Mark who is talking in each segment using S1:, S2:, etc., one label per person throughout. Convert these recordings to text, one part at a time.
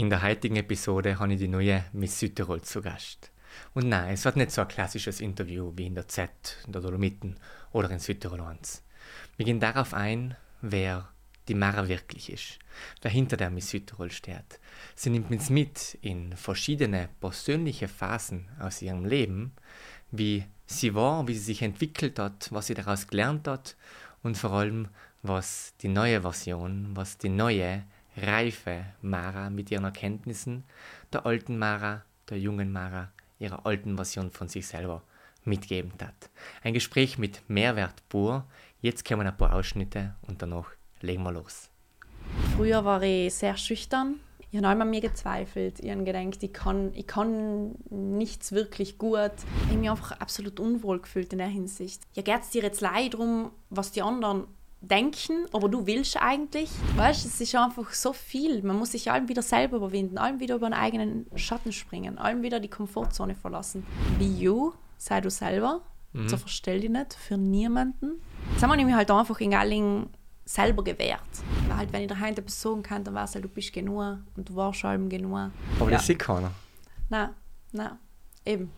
S1: In der heutigen Episode habe ich die neue Miss Südtirol zu Gast. Und nein, es wird nicht so ein klassisches Interview wie in der Z, in der Dolomiten oder in Südtirol 1. Wir gehen darauf ein, wer die Mara wirklich ist, wer hinter der Miss Südtirol steht. Sie nimmt uns mit in verschiedene persönliche Phasen aus ihrem Leben, wie sie war, wie sie sich entwickelt hat, was sie daraus gelernt hat und vor allem, was die neue Version, was die neue reife Mara mit ihren Erkenntnissen der alten Mara, der jungen Mara, ihrer alten Version von sich selber mitgeben hat. Ein Gespräch mit Mehrwert pur. Jetzt kommen ein paar Ausschnitte und danach legen wir los.
S2: Früher war ich sehr schüchtern. Ich habe einmal an mir gezweifelt. Ich habe gedacht, ich kann, ich kann nichts wirklich gut. Ich habe mich einfach absolut unwohl gefühlt in der Hinsicht. Ja, geht es dir jetzt leid darum, was die anderen denken, aber du willst eigentlich. Weißt, es ist einfach so viel. Man muss sich allem wieder selber überwinden, allem wieder über einen eigenen Schatten springen, allem wieder die Komfortzone verlassen. Be you, sei du selber. Mhm. So verstell dich nicht für niemanden. Das haben wir nämlich halt einfach in Galling selber gewährt. Weil halt, wenn ich daheim etwas sagen kann, dann weißt du, halt, du bist genug und du warst allem genug.
S1: Aber ja. das sieht keiner.
S2: Nein, nein, eben.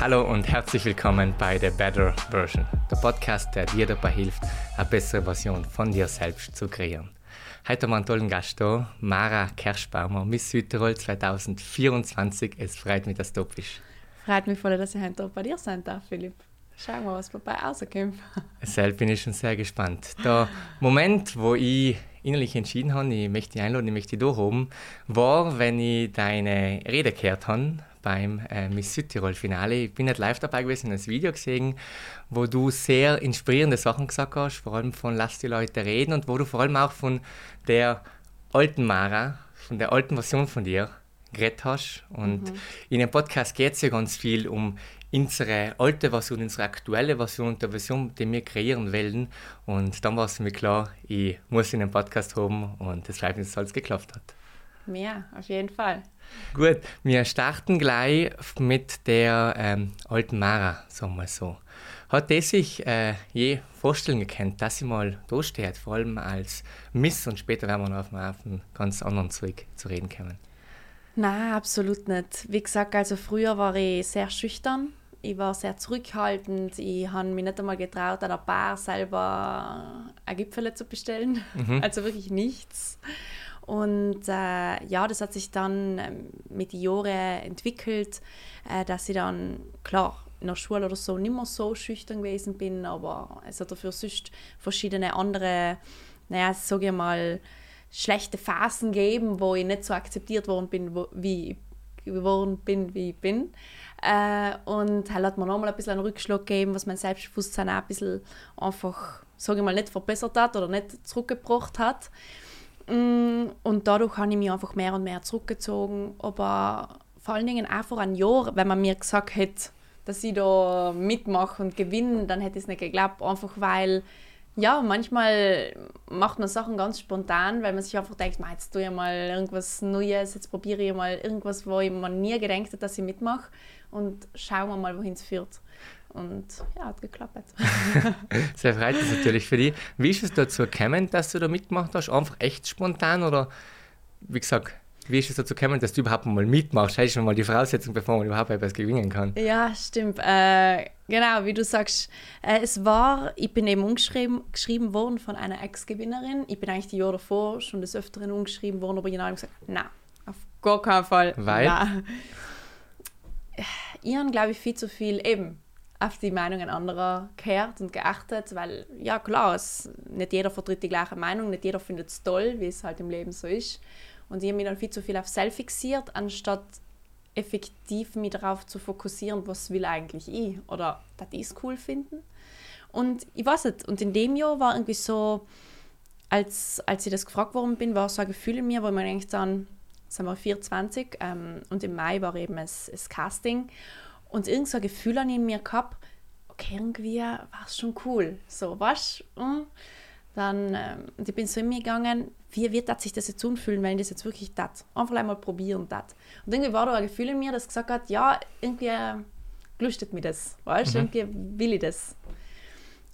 S1: Hallo und herzlich willkommen bei The Better Version, der Podcast, der dir dabei hilft, eine bessere Version von dir selbst zu kreieren. Heute haben wir einen tollen Gast da, Mara Kerschbaumer, Miss Südtirol 2024. Es freut mich, dass du bist.
S2: Freut mich voll, dass ich heute bei dir sein darf, Philipp. Schauen wir, was dabei rauskommt.
S1: Selbst bin ich schon sehr gespannt. Der Moment, wo ich innerlich entschieden habe, ich möchte dich einladen, ich möchte dich da oben, war, wenn ich deine Rede gehört habe beim äh, Miss Südtirol-Finale. Ich bin nicht live dabei gewesen, das Video gesehen, wo du sehr inspirierende Sachen gesagt hast, vor allem von Lass die Leute reden und wo du vor allem auch von der alten Mara, von der alten Version von dir geredet hast. Und mhm. in dem Podcast geht es ja ganz viel um unsere alte Version, unsere aktuelle Version und der Version, die wir kreieren wollen. Und dann war es mir klar, ich muss in den Podcast haben und es mich, dass alles geklappt hat.
S2: Ja, auf jeden Fall.
S1: Gut, wir starten gleich mit der ähm, alten Mara, sagen wir so. Hat die sich äh, je vorstellen gekannt, dass sie mal da steht, vor allem als Miss und später werden wir noch auf, auf einen ganz anderen Zweig zu reden kommen?
S2: Nein, absolut nicht. Wie gesagt, also früher war ich sehr schüchtern. Ich war sehr zurückhaltend. Ich habe mich nicht einmal getraut, an der Bar selber ein Gipfel zu bestellen. Mhm. Also wirklich nichts. Und äh, ja, das hat sich dann ähm, mit den Jahren entwickelt, äh, dass ich dann, klar, in der Schule oder so nicht mehr so schüchtern gewesen bin, aber es hat dafür sonst verschiedene andere, naja, sage ich mal, schlechte Phasen gegeben, wo ich nicht so akzeptiert worden bin, wo, wie geworden bin, wie ich bin. Äh, und halt hat mir nochmal ein bisschen einen Rückschlag gegeben, was mein Selbstbewusstsein auch ein bisschen einfach, sage ich mal, nicht verbessert hat oder nicht zurückgebracht hat. Mm, und dadurch habe ich mich einfach mehr und mehr zurückgezogen. Aber vor allen Dingen auch vor einem Jahr, wenn man mir gesagt hätte, dass ich da mitmache und gewinne, dann hätte ich es nicht geglaubt. Einfach weil, ja, manchmal macht man Sachen ganz spontan, weil man sich einfach denkt, jetzt tue ich mal irgendwas Neues, jetzt probiere ich mal irgendwas, wo ich mir nie gedacht hätte, dass ich mitmache und schauen wir mal, wohin es führt. Und ja, hat geklappt.
S1: Sehr freut mich natürlich für dich. Wie ist es dazu gekommen, dass du da mitgemacht hast? Einfach echt spontan oder wie gesagt, wie ist es dazu gekommen, dass du überhaupt mal mitmachst? Das ist schon mal die Voraussetzung, bevor man überhaupt etwas gewinnen kann.
S2: Ja, stimmt. Äh, genau, wie du sagst, äh, es war, ich bin eben umgeschrieben geschrieben worden von einer Ex-Gewinnerin. Ich bin eigentlich die Jahre davor schon des Öfteren umgeschrieben worden, aber habe gesagt, nein, auf gar keinen Fall.
S1: Weil?
S2: Nein. Ich habe, glaube ich, viel zu viel eben auf die Meinungen anderer gehört und geachtet, weil ja klar, es, nicht jeder vertritt die gleiche Meinung, nicht jeder findet es toll, wie es halt im Leben so ist. Und ich habe mich dann viel zu viel auf Self fixiert, anstatt effektiv mich darauf zu fokussieren, was will eigentlich ich oder ich es cool finden. Und ich weiß nicht, und in dem Jahr war irgendwie so, als, als ich das gefragt worden bin, war so ein Gefühl in mir, wo man denkt dann, sind wir 24 ähm, und im Mai war eben das, das Casting und irgend so ein Gefühl an in mir gehabt, okay, irgendwie war es schon cool. So, was? Hm? Dann, ähm, ich bin so in mir gegangen, wie wird das sich das jetzt anfühlen, wenn ich das jetzt wirklich das Einfach einmal probieren das. Und irgendwie war da ein Gefühl in mir, das gesagt hat, ja, irgendwie äh, lustet mir das, weißt? Mhm. Irgendwie will ich das.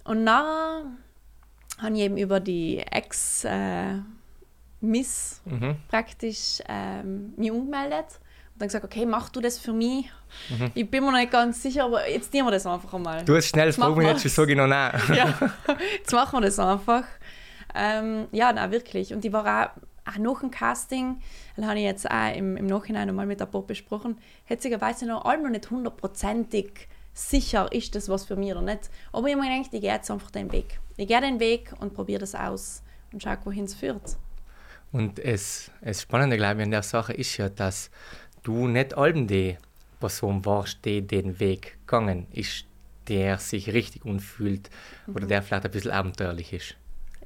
S2: Und nachher habe ich eben über die Ex- äh, Miss
S1: Mhm.
S2: praktisch ähm, mich umgemeldet dann gesagt, okay, mach du das für mich. Ich bin mir noch nicht ganz sicher, aber jetzt nehmen wir das einfach einmal.
S1: Du hast schnell gefragt, jetzt sage ich noch nein.
S2: Ja, jetzt machen wir das einfach. Ähm, ja, na wirklich. Und ich war auch, auch nach dem Casting, das habe ich jetzt auch im, im Nachhinein nochmal mit der Pop besprochen, witzigerweise noch noch nicht hundertprozentig sicher, ist das was für mich oder nicht. Aber ich habe mir gedacht, ich gehe jetzt einfach den Weg. Ich gehe den Weg und probiere das aus und schaue, wohin es führt.
S1: Und es, es Spannende, glaube ich, an der Sache ist ja, dass du nicht allem die Person warst, die den Weg gegangen ist, der sich richtig unfühlt oder der vielleicht ein bisschen abenteuerlich ist.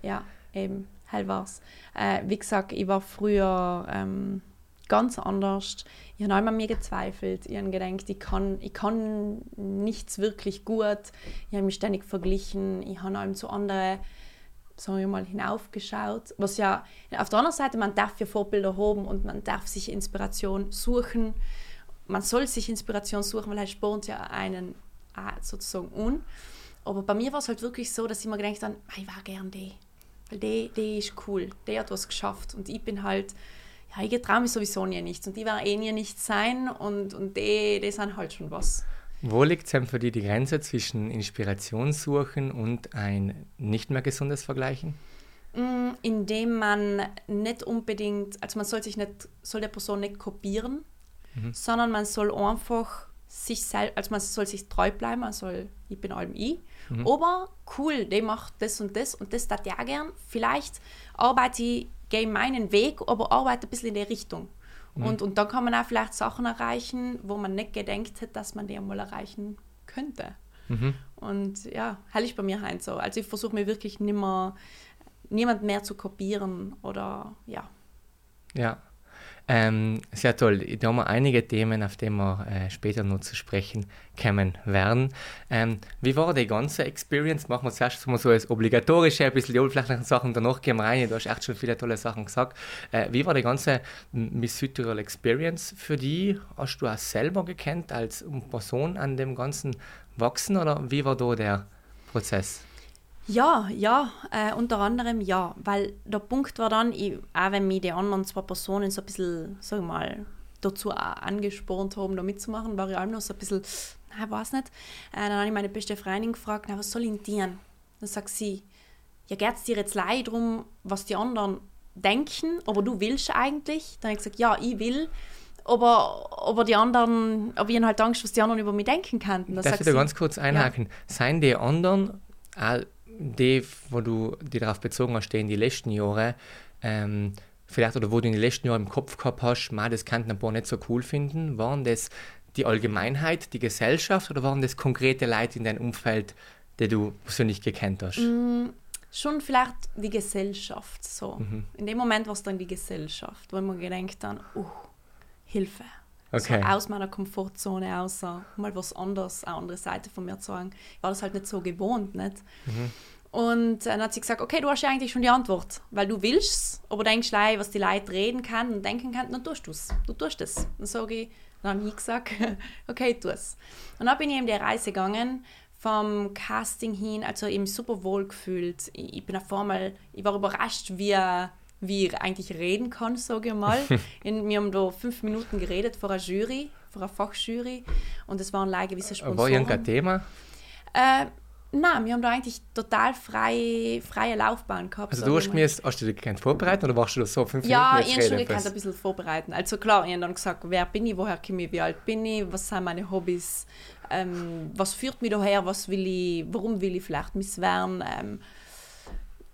S2: Ja, eben, hell war's. Äh, wie gesagt, ich war früher ähm, ganz anders. Ich habe an mir gezweifelt. Ich habe gedacht, ich kann, ich kann nichts wirklich gut. Ich habe mich ständig verglichen. Ich habe allem zu anderen, sagen wir mal, hinaufgeschaut. Was ja, auf der anderen Seite, man darf ja Vorbilder haben und man darf sich Inspiration suchen. Man soll sich Inspiration suchen, weil er spornt ja einen sozusagen un. Aber bei mir war es halt wirklich so, dass ich mir gedacht habe, "Ah, ich war gern die. Weil die, die ist cool, die hat was geschafft. Und ich bin halt, ja, ich traue mich sowieso nie nichts. Und die werden eh nie nichts sein. Und, und die, die sind halt schon was.
S1: Wo liegt denn für dich die Grenze zwischen Inspiration suchen und ein nicht mehr gesundes Vergleichen?
S2: Mm, Indem man nicht unbedingt, also man soll sich nicht, soll der Person nicht kopieren, sondern man soll einfach sich selbst, also man soll sich treu bleiben, man soll, ich bin allem ich. Aber cool, der macht das und das und das tat ja gern. Vielleicht arbeite ich, gehe meinen Weg, aber arbeite ein bisschen in die Richtung. Und, und dann kann man auch vielleicht Sachen erreichen, wo man nicht gedenkt hätte, dass man die einmal erreichen könnte. Und ja, hell ist bei mir halt so. Also ich versuche mir wirklich nimmer, niemand mehr zu kopieren oder ja.
S1: Ja, ähm, sehr toll. Da haben wir einige Themen, auf die wir äh, später noch zu sprechen kommen werden. Ähm, wie war die ganze Experience? Machen wir zuerst mal so als obligatorische, ein bisschen die oberflächlichen Sachen, danach gehen wir rein. Du hast echt schon viele tolle Sachen gesagt. Äh, wie war die ganze Miss Südtirol Experience für dich? Hast du auch selber gekannt als Person an dem Ganzen wachsen oder wie war da der Prozess?
S2: Ja, ja, äh, unter anderem ja, weil der Punkt war dann, ich, auch wenn mich die anderen zwei Personen so ein bisschen, sag ich mal, dazu angespornt haben, da mitzumachen, war ich auch noch so ein bisschen, na, weiß nicht. Äh, dann habe ich meine beste Freundin gefragt, na, was soll ich denn? Dann sagt sie, ja, geht es dir jetzt leid darum, was die anderen denken, aber du willst eigentlich? Dann habe ich gesagt, ja, ich will. Aber, aber die anderen, aber ich habe halt Angst, was die anderen über mich denken könnten.
S1: Darf ich da ganz kurz einhaken? Seien die anderen, auch die, wo du die darauf bezogen hast, die in die letzten Jahre, ähm, vielleicht oder wo du in den letzten Jahren im Kopf gehabt hast, ma, das könnten ein paar nicht so cool finden, waren das die Allgemeinheit, die Gesellschaft oder waren das konkrete Leute in deinem Umfeld, die du persönlich gekannt hast?
S2: schon vielleicht die Gesellschaft so.
S1: Mhm.
S2: In dem Moment war es dann die Gesellschaft, wo man gedacht dann, uh, Hilfe.
S1: Okay.
S2: So aus meiner Komfortzone so mal was anderes, eine andere Seite von mir zu sagen. Ich war das halt nicht so gewohnt, nicht?
S1: Mhm.
S2: Und dann hat sie gesagt, okay, du hast ja eigentlich schon die Antwort, weil du willst, aber denkst gleich, was die Leute reden kann und denken kann, dann tust du es. Du tust es. Dann sage ich, dann habe ich gesagt, okay, tu es. Und dann bin ich eben die Reise gegangen, vom Casting hin, also eben super wohl gefühlt. Ich, ich bin auf einmal, ich war überrascht, wie, wie ich eigentlich reden kann, sage ich mal. In, wir haben da fünf Minuten geredet vor einer Jury, vor einer Fachjury und es waren leider gewisse Sponsoren.
S1: War irgendein Thema?
S2: Äh, nein, wir haben da eigentlich total frei, freie Laufbahn gehabt.
S1: Also du
S2: ich
S1: hast, mir jetzt, hast du dich gekannt vorbereitet oder warst du da so fünf
S2: Ja,
S1: Minuten
S2: ich
S1: jetzt
S2: habe
S1: fürs-
S2: ein bisschen vorbereiten. Also klar, ich habe dann gesagt, wer bin ich, woher komme ich, wie alt bin ich, was sind meine Hobbys, ähm, was führt mich daher, was will ich, warum will ich vielleicht Miss werden, ähm,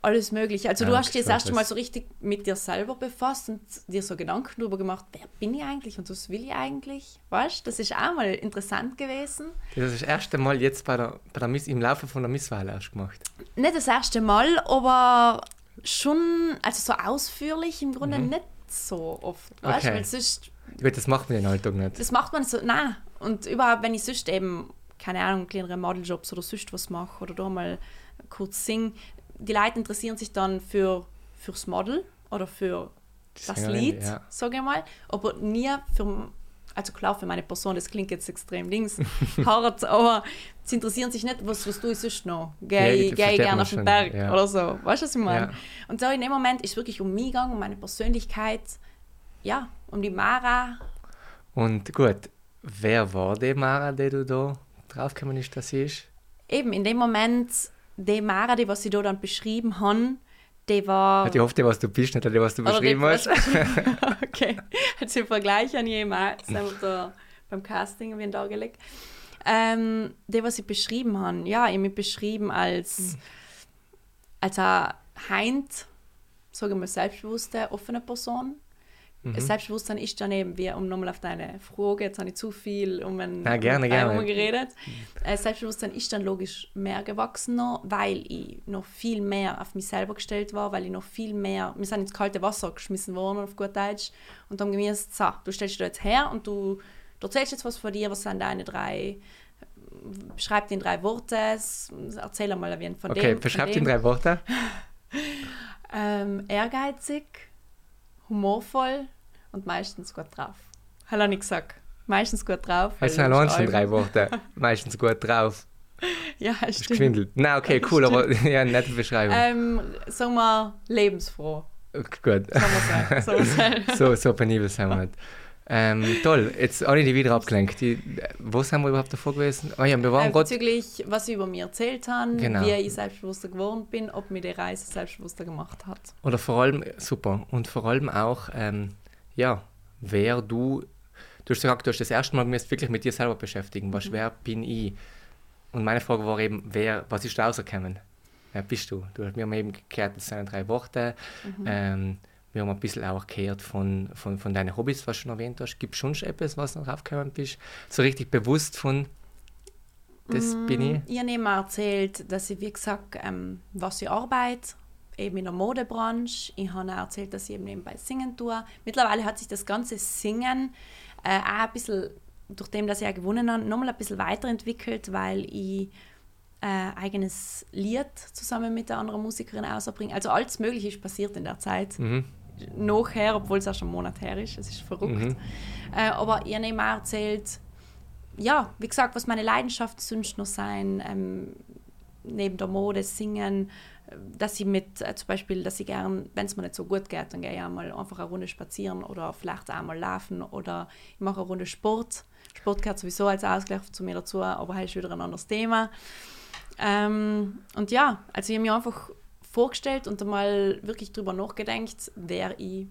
S2: alles mögliche. Also
S1: Ja,
S2: du hast dich das erste Mal so richtig mit dir selber befasst und dir so Gedanken darüber gemacht, wer bin ich eigentlich und was will ich eigentlich, weißt? Das ist auch mal interessant gewesen.
S1: Das ist das erste Mal jetzt bei der, bei der Miss, im Laufe von der Misswahl erst gemacht.
S2: Nicht das erste Mal, aber schon, also so ausführlich im Grunde nicht so oft, weißt?
S1: Mhm. Okay.
S2: Weil sonst
S1: Gut, das macht man den Alltag nicht.
S2: das macht man so, nein. Und überhaupt, wenn ich sonst eben, keine Ahnung, kleinere Modeljobs oder sonst was mache oder da mal kurz sing, die Leute interessieren sich dann für fürs Model oder für das
S1: Sängerin,
S2: Lied,
S1: ja.
S2: sage ich mal, aber nie für also klar für meine Person, das klingt jetzt extrem links, hart, aber sie interessieren sich nicht, was, was ich sonst noch? Gehe
S1: Ja,
S2: geh gerne auf den Berg
S1: ja.
S2: oder so. Weißt du, was ich meine?
S1: Ja.
S2: Und so in dem Moment ist wirklich um mich gegangen, um meine Persönlichkeit, ja, um die Mara.
S1: Und gut, wer war die Mara, die du da draufgekommen ist, dass sie ist?
S2: Eben in dem Moment, die Mara, die was sie da dann beschrieben haben, die war.
S1: Ich hoffe, was du bist, nicht die, was du beschrieben
S2: die-
S1: hast.
S2: okay, jetzt im Vergleich an jemals, wir da beim Casting wie dargelegt. Ähm, die, was sie beschrieben haben, ja, ich habe mich beschrieben als, als ein Heint, sagen wir selbstbewusste, offene Person.
S1: Mhm.
S2: Selbstbewusstsein ist dann eben, wie, um nochmal auf deine Frage, jetzt habe ich zu viel um einen
S1: Na, gerne, gerne.
S2: Geredet. Äh, Selbstbewusstsein ist dann logisch mehr gewachsen, noch, weil ich noch viel mehr auf mich selber gestellt war, weil ich noch viel mehr, wir sind ins kalte Wasser geschmissen worden, auf gut Deutsch, und dann haben wir gesagt, so, du stellst dich da jetzt her und du, du erzählst jetzt was von dir, was sind deine drei, beschreib in drei Worte, erzähl einmal ein wenig von dem.
S1: Okay, beschreib in drei Worte.
S2: Ähm, ehrgeizig, humorvoll und meistens gut drauf. Habe ich gesagt. Meistens gut drauf.
S1: Es sind
S2: das
S1: allein
S2: ist
S1: schon drei Worte. Meistens gut drauf.
S2: Ja, stimmt.
S1: geschwindelt. Na, okay, cool, aber ja, nette Beschreibung.
S2: Ähm, sagen wir lebensfroh.
S1: Gut.
S2: So. So.
S1: So, penibel sind wir nicht. Ähm, toll, jetzt alle die wieder abgelenkt. Die, wo sind wir überhaupt davor gewesen? Ah ja, wir waren gerade.
S2: bezüglich, was sie über mich erzählt haben,
S1: Genau.
S2: wie ich selbstbewusster geworden bin, ob mir die Reise selbstbewusster gemacht hat.
S1: Oder vor allem, super, und vor allem auch, ähm, ja, wer du. Du hast gesagt, du hast das erste Mal müsst wirklich mit dir selber beschäftigen.
S2: Mhm.
S1: Was, wer bin ich? Und meine Frage war eben, wer, was ist da rausgekommen? Wer bist du? du wir haben eben gehört, das sind drei Worte.
S2: Mhm.
S1: Ähm, wir haben ein bisschen auch gehört von, von, von deinen Hobbys, was du schon erwähnt hast. Gibt es schon etwas, was du noch draufgekommen bist? So richtig bewusst von, das bin ich?
S2: Ich habe eben erzählt, dass ich, wie gesagt, ähm, was ich arbeite, eben in der Modebranche. Ich habe auch erzählt, dass ich eben nebenbei singen tue. Mittlerweile hat sich das ganze Singen äh, auch ein bisschen, durch dem, dass ich auch gewonnen habe, nochmal ein bisschen weiterentwickelt, weil ich äh, eigenes Lied zusammen mit der anderen Musikerin ausbringe. Also alles Mögliche ist passiert in der Zeit.
S1: Mhm.
S2: Nachher, obwohl es auch schon einen Monat her ist. Es ist verrückt.
S1: Mhm.
S2: Äh, aber ich habe eben auch erzählt, ja, wie gesagt, was meine Leidenschaft sonst noch sein, ähm, neben der Mode, Singen, dass ich mit, äh, zum Beispiel, dass ich gern, wenn es mir nicht so gut geht, dann gehe ich einmal einfach eine Runde spazieren oder vielleicht einmal laufen oder ich mache eine Runde Sport. Sport gehört sowieso als Ausgleich zu mir dazu, aber halt ist wieder ein anderes Thema. Ähm, und ja, also ich habe mir einfach vorgestellt und einmal wirklich drüber nachgedacht, wer ich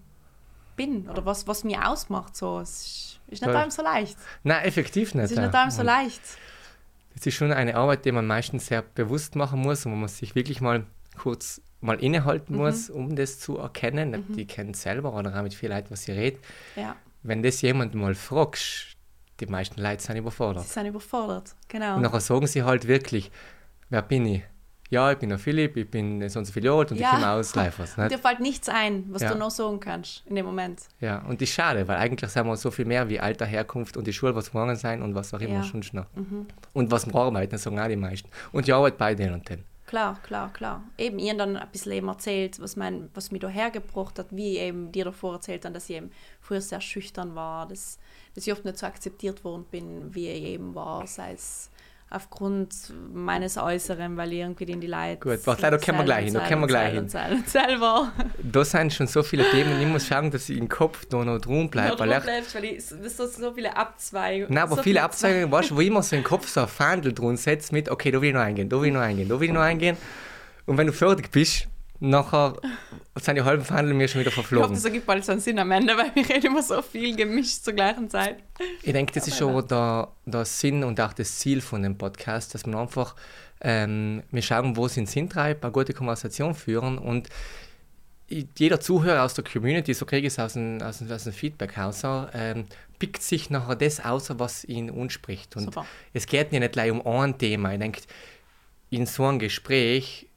S2: bin oder was, was mir ausmacht. So. Es ist, ist nicht allem so leicht.
S1: Nein, effektiv nicht.
S2: Es ist nicht allem so leicht.
S1: Es ist schon eine Arbeit, die man meistens sehr bewusst machen muss und wo man sich wirklich mal kurz mal innehalten
S2: Mhm.
S1: muss, um das zu erkennen. Nicht Die kennen selber oder auch mit viel Leuten, was sie redet.
S2: Ja,
S1: Wenn das jemand mal fragst, die meisten Leute sind überfordert.
S2: sie sind überfordert. Genau.
S1: Und nachher sagen sie halt wirklich, wer bin ich? Ja, ich bin der Philipp, ich bin so und so viel alt und
S2: Ja.
S1: ich komme aus Leifers.
S2: Dir fällt nichts ein, was
S1: Ja.
S2: du noch sagen kannst in dem Moment.
S1: Ja, und das ist schade, weil eigentlich sind wir so viel mehr wie Alter, Herkunft und die Schule, was morgen sein und was auch immer
S2: Ja.
S1: schon noch.
S2: Mhm.
S1: Und was wir arbeiten, sagen auch die meisten. Und die Arbeit bei denen und denen.
S2: Klar, klar, klar. Eben, ihr dann ein bisschen eben erzählt, was, mein, was mich da hergebracht hat, wie eben dir davor erzählt habe, dass ich eben früher sehr schüchtern war, dass, dass ich oft nicht so akzeptiert worden bin, wie ich eben war, sei es aufgrund meines Äußeren, weil ich irgendwie in die Leute...
S1: Gut, da können wir gleich hin, da können wir gleich hin.
S2: Und selber.
S1: Da sind schon so viele Themen, ich muss schauen, dass ich im Kopf da noch drum bleibe.
S2: Weil bleibst, weil ich, das sind so viele Abzweigungen.
S1: nein, aber
S2: so
S1: viele Abzeigungen, weißt du, wo immer so im Kopf so ein Fandel drin setzt mit, okay, da will ich noch eingehen, da will ich noch eingehen, da will ich noch eingehen. Und wenn du fertig bist, nachher sind die halben Fandel mir schon wieder
S2: Ich hoffe,
S1: verflogen.
S2: das ergibt bald so einen Sinn am Ende, weil wir reden immer so viel gemischt zur gleichen Zeit.
S1: Ich denke, das ist schon der, der Sinn und auch das Ziel von dem Podcast, dass man einfach, ähm, wir schauen, wo es den Sinn treibt, eine gute Konversation führen und jeder Zuhörer aus der Community, so kriege ich es aus dem, aus dem, aus dem Feedback raus, ähm, pickt sich nachher das aus, was ihn anspricht. Und
S2: Super.
S1: es geht ja nicht gleich um ein Thema. Ich denke, in so einem Gespräch,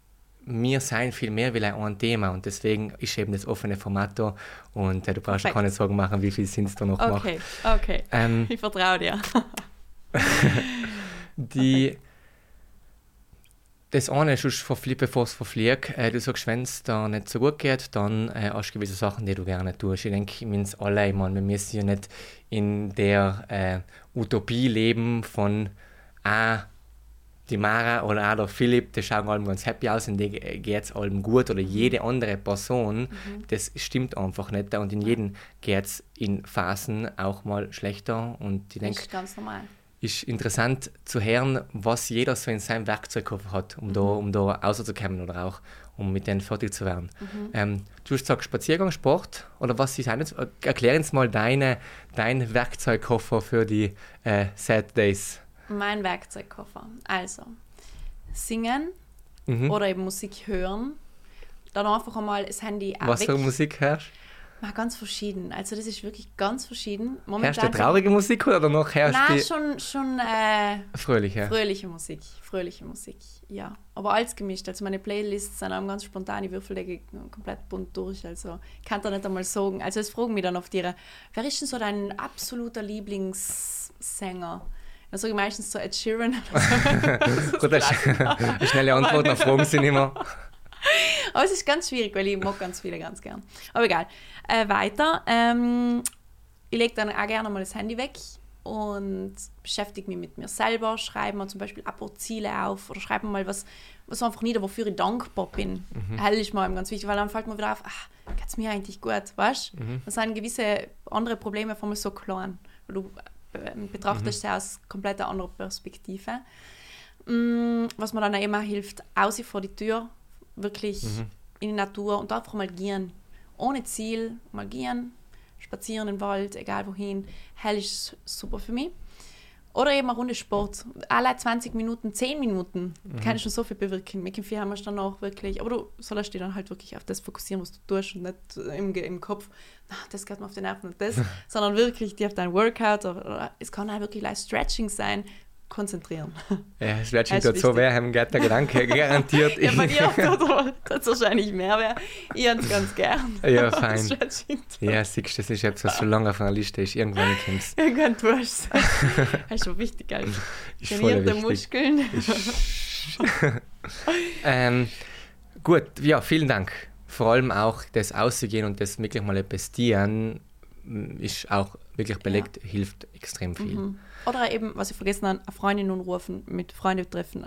S1: wir sein viel mehr wie ein Thema und deswegen ist eben das offene Format da und äh, du brauchst
S2: Perfekt.
S1: keine Sorgen machen, wie viel Sinn es da noch macht.
S2: Okay, okay.
S1: Ähm,
S2: Ich vertraue dir.
S1: die das eine ist, bevor es verfliegt, äh, du sagst, wenn es da nicht so gut geht, dann äh, hast du gewisse Sachen, die du gerne tust. Ich denke, wir sind alle, ich meine, wir müssen ja nicht in der äh, Utopie leben von, ah, die Mara oder auch der Philipp, die schauen allem ganz happy aus und denen geht es allem gut oder jede andere Person, mhm. das stimmt einfach nicht. Und in jedem geht es in Phasen auch mal schlechter und ich denke,
S2: ganz normal
S1: ist interessant zu hören, was jeder so in seinem Werkzeugkoffer hat, um, mhm. da, um da rauszukommen oder auch um mit denen fertig zu werden. Mhm. Ähm, du hast gesagt Spaziergang, Sport oder was ist eines? Erklär uns mal deine, deinen Werkzeugkoffer für die äh, Sad Days.
S2: Mein Werkzeugkoffer. Also, singen mhm. oder eben Musik hören. Dann einfach einmal das Handy
S1: Was für Musik hörst du?
S2: Mal ganz verschieden. Also das ist wirklich ganz verschieden.
S1: Momentan herrscht traurige Musik oder noch herrscht
S2: Nein, schon, schon äh,
S1: fröhliche.
S2: fröhliche Musik. Fröhliche Musik, ja. Aber alles gemischt. Also meine Playlists sind auch ganz spontan. Ich würfel komplett bunt durch. Also ich kann da nicht einmal sagen. Also es fragen mich dann oft ihre, wer ist denn so dein absoluter Lieblingssänger? Dann sage ich meistens so Ed Sheeran.
S1: Gut, eine schnelle Antwort auf Fragen sind immer.
S2: Aber es ist ganz schwierig, weil ich mag ganz viele ganz gern. Aber egal. Äh, weiter. Ähm, ich lege dann auch gerne mal das Handy weg und beschäftige mich mit mir selber, schreibe mir zum Beispiel ein paar Ziele auf oder schreibe mal was, was einfach nieder, wofür ich dankbar bin. Mhm. Hell ist mir ganz wichtig, weil dann fällt mir wieder auf, ach, geht es mir eigentlich gut, weißt du? Mhm. Dann sind gewisse andere Probleme von mir so klein, du betrachtest mhm. sie aus komplett anderer Perspektive. Mm, was mir dann auch immer hilft, aus vor die Tür, wirklich mhm. in die Natur und einfach mal gehen. Ohne Ziel, mal gehen, spazieren im Wald, egal wohin. Hell ist super für mich. Oder eben eine Runde Sport. Alle 20 Minuten, 10 Minuten mhm. kann schon so viel bewirken. Mit dem Vier haben wir dann auch wirklich. Aber du sollst dich dann halt wirklich auf das fokussieren, was du tust und nicht im, im Kopf, na, das geht mir auf den Nerven und das, sondern wirklich dir auf dein Workout. Oder, oder, es kann auch wirklich like Stretching sein, konzentrieren.
S1: Ja, es wird schon dort so wer haben der Gedanke garantiert.
S2: ja, bei dir hat es wahrscheinlich mehr wäre. Ich habe es ganz gern.
S1: Ja, fein. Ja, siehst du, das ist etwas, was schon lange auf einer Liste ist. Irgendwann kommst
S2: du. Irgendwann tust du Das ist schon wichtig. Also. Trainierte Muskeln.
S1: ähm, gut, ja, vielen Dank. Vor allem auch das Auszugehen und das wirklich mal etwas ist auch wirklich belegt, ja. hilft extrem viel. Mhm.
S2: Oder eben, was ich vergessen habe, eine Freundin anrufen, mit Freunden treffen,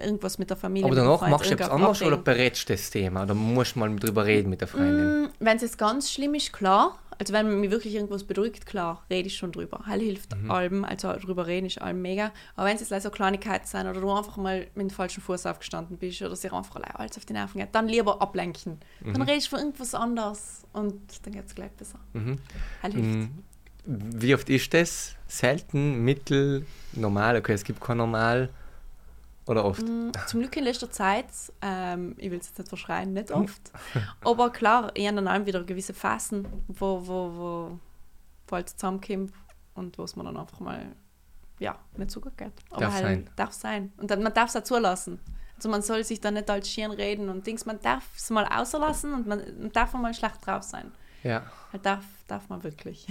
S2: irgendwas mit der Familie.
S1: Aber danach Freund, machst du etwas anderes oder berätst du das Thema? Oder musst du mal drüber reden mit der Freundin?
S2: Mm, wenn es jetzt ganz schlimm ist, klar. Also wenn mich wirklich irgendwas bedrückt, klar, rede ich schon drüber. Heil hilft mhm. allem, also drüber reden ist allem mega. Aber wenn es jetzt so Kleinigkeiten sind oder du einfach mal mit dem falschen Fuß aufgestanden bist oder sich einfach alles auf die Nerven geht, dann lieber ablenken. Mhm. Dann redest du von irgendwas anderes und dann geht es gleich besser. Mhm. Heil hilft. Mhm.
S1: Wie oft ist das? Selten, mittel, normal? Okay, es gibt kein Normal. Oder oft? Mm,
S2: zum Glück in letzter Zeit, ähm, ich will es jetzt nicht verschreien, nicht oft. Aber klar, ich habe dann auch wieder gewisse Phasen, wo, wo, wo, wo halt zusammenkommt und wo es mir dann einfach mal ja, nicht so gut geht.
S1: Aber darf halt, sein.
S2: Darf sein. Und dann, man darf es auch zulassen. Also man soll sich da nicht als Schirn reden und Dings, man darf es mal auslassen und man, man darf mal schlecht drauf sein.
S1: Ja.
S2: Halt darf, darf man wirklich.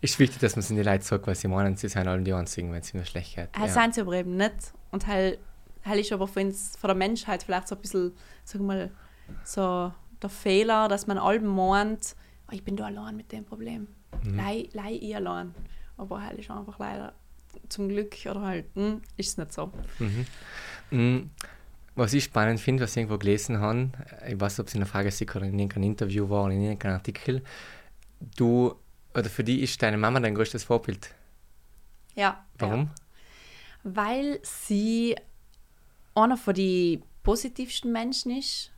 S1: Ist wichtig, dass man es in die Leute sagt, weil sie meinen, sie sind alle die Einzigen, wenn sie mir schlecht geht.
S2: Halt ja. sind sie aber eben nicht. Und halt, halt ist aber von, von der Menschheit vielleicht so ein bisschen, sag mal, so der Fehler, dass man allem meint, oh, ich bin da allein mit dem Problem. Mhm. Lei, lei ich allein. Aber halt ist einfach leider zum Glück oder halt, hm, ist es nicht so.
S1: Mhm. Mhm. Was ich spannend finde, was ich irgendwo gelesen habe, ich weiß nicht, ob es in der Frage oder in irgendeinem Interview war oder in irgendeinem Artikel, du, oder für die ist deine Mama dein größtes Vorbild.
S2: Ja.
S1: Warum? Ja.
S2: Weil sie einer von den positivsten Menschen ist,